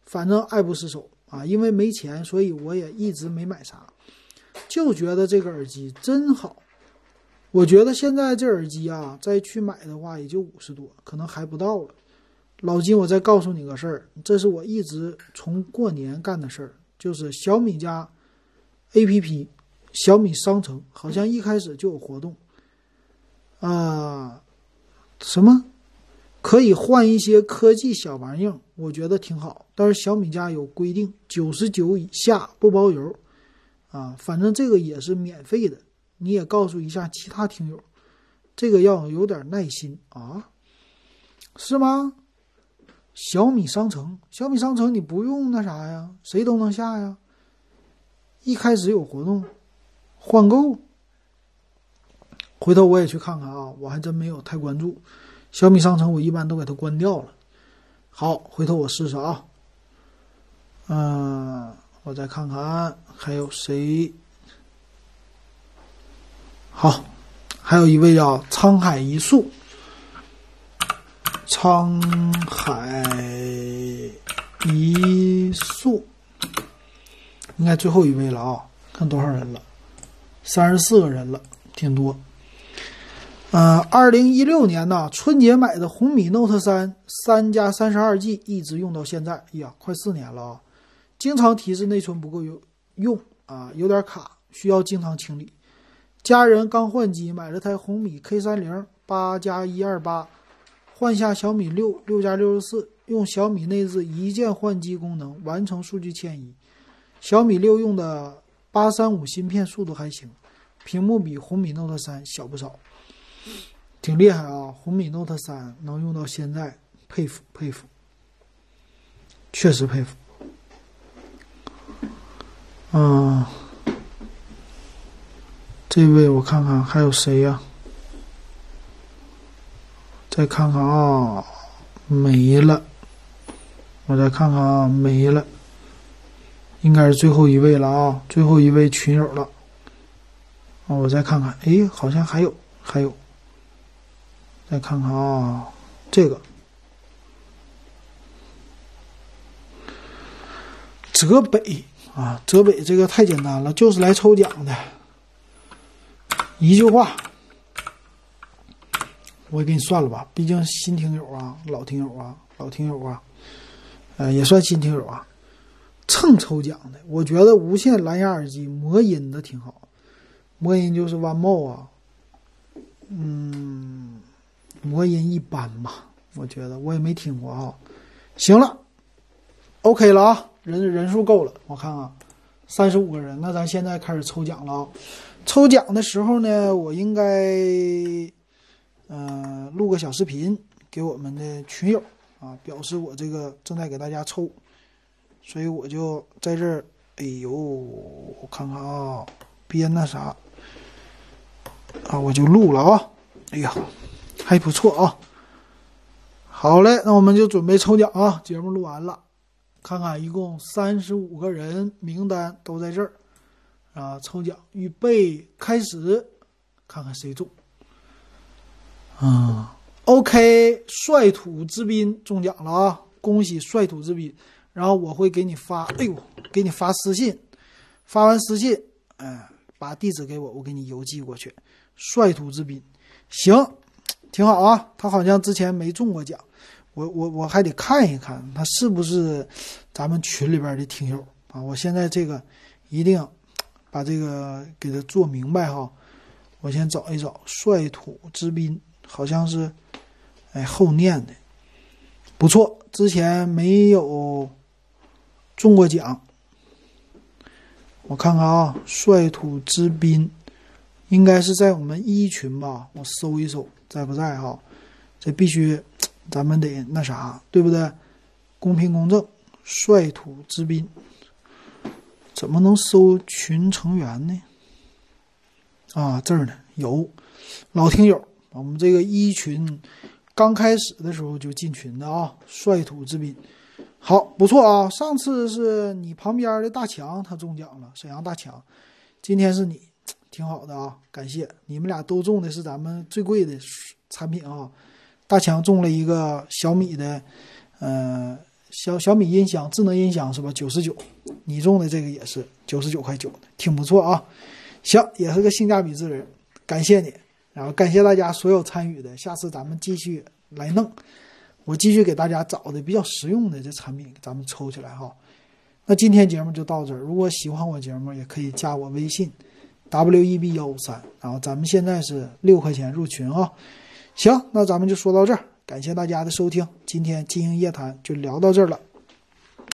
反正爱不释手啊。因为没钱，所以我也一直没买啥，就觉得这个耳机真好。我觉得现在这耳机啊，再去买的话也就五十多，可能还不到了。老金，我再告诉你个事儿，这是我一直从过年干的事儿，就是小米家 A P P 小米商城好像一开始就有活动。啊，什么可以换一些科技小玩意儿？我觉得挺好。但是小米家有规定，九十九以下不包邮。啊，反正这个也是免费的。你也告诉一下其他听友，这个要有点耐心啊，是吗？小米商城，小米商城你不用那啥呀，谁都能下呀。一开始有活动，换购。回头我也去看看啊，我还真没有太关注小米商城，我一般都给它关掉了。好，回头我试试啊。嗯，我再看看还有谁。好，还有一位叫沧海一粟，沧海一粟，应该最后一位了啊。看多少人了？三十四个人了，挺多。呃，二零一六年呢，春节买的红米 Note 三三加三十二 G，一直用到现在，呀，快四年了啊！经常提示内存不够用用啊，有点卡，需要经常清理。家人刚换机，买了台红米 K 三零八加一二八，换下小米六六加六十四，用小米内置一键换机功能完成数据迁移。小米六用的八三五芯片，速度还行，屏幕比红米 Note 三小不少，挺厉害啊！红米 Note 三能用到现在，佩服佩服，确实佩服。嗯。这位我看看还有谁呀？再看看啊，没了。我再看看啊，没了。应该是最后一位了啊，最后一位群友了。啊，我再看看，哎，好像还有，还有。再看看啊，这个泽北啊，泽北这个太简单了，就是来抽奖的。一句话，我也给你算了吧，毕竟新听友啊，老听友啊，老听友啊，呃，也算新听友啊，蹭抽奖的。我觉得无线蓝牙耳机魔音的挺好，魔音就是 One More 啊，嗯，魔音一般吧，我觉得我也没听过啊。行了，OK 了啊，人人数够了，我看看，三十五个人，那咱现在开始抽奖了啊。抽奖的时候呢，我应该，嗯，录个小视频给我们的群友啊，表示我这个正在给大家抽，所以我就在这儿，哎呦，我看看啊，别那啥，啊，我就录了啊，哎呀，还不错啊，好嘞，那我们就准备抽奖啊，节目录完了，看看一共三十五个人名单都在这儿。啊！抽奖预备开始，看看谁中。啊，OK，率土之滨中奖了啊！恭喜率土之滨。然后我会给你发，哎呦，给你发私信，发完私信，哎，把地址给我，我给你邮寄过去。率土之滨，行，挺好啊。他好像之前没中过奖，我我我还得看一看他是不是咱们群里边的听友啊。我现在这个一定。把这个给他做明白哈，我先找一找率土之滨，好像是，哎后念的，不错，之前没有中过奖，我看看啊，率土之滨，应该是在我们一群吧，我搜一搜在不在哈，这必须咱们得那啥，对不对？公平公正，率土之滨。怎么能搜群成员呢？啊，这儿呢有老听友，我们这个一群刚开始的时候就进群的啊，率土之滨，好不错啊！上次是你旁边的大强他中奖了，沈阳大强，今天是你，挺好的啊，感谢你们俩都中的是咱们最贵的产品啊，大强中了一个小米的，嗯。小小米音箱，智能音箱是吧？九十九，你中的这个也是九十九块九，挺不错啊。行，也是个性价比之人，感谢你，然后感谢大家所有参与的，下次咱们继续来弄，我继续给大家找的比较实用的这产品，咱们抽起来哈。那今天节目就到这儿，如果喜欢我节目，也可以加我微信 w e b 幺五三，然后咱们现在是六块钱入群啊。行，那咱们就说到这儿。感谢大家的收听，今天金鹰夜谈就聊到这儿了。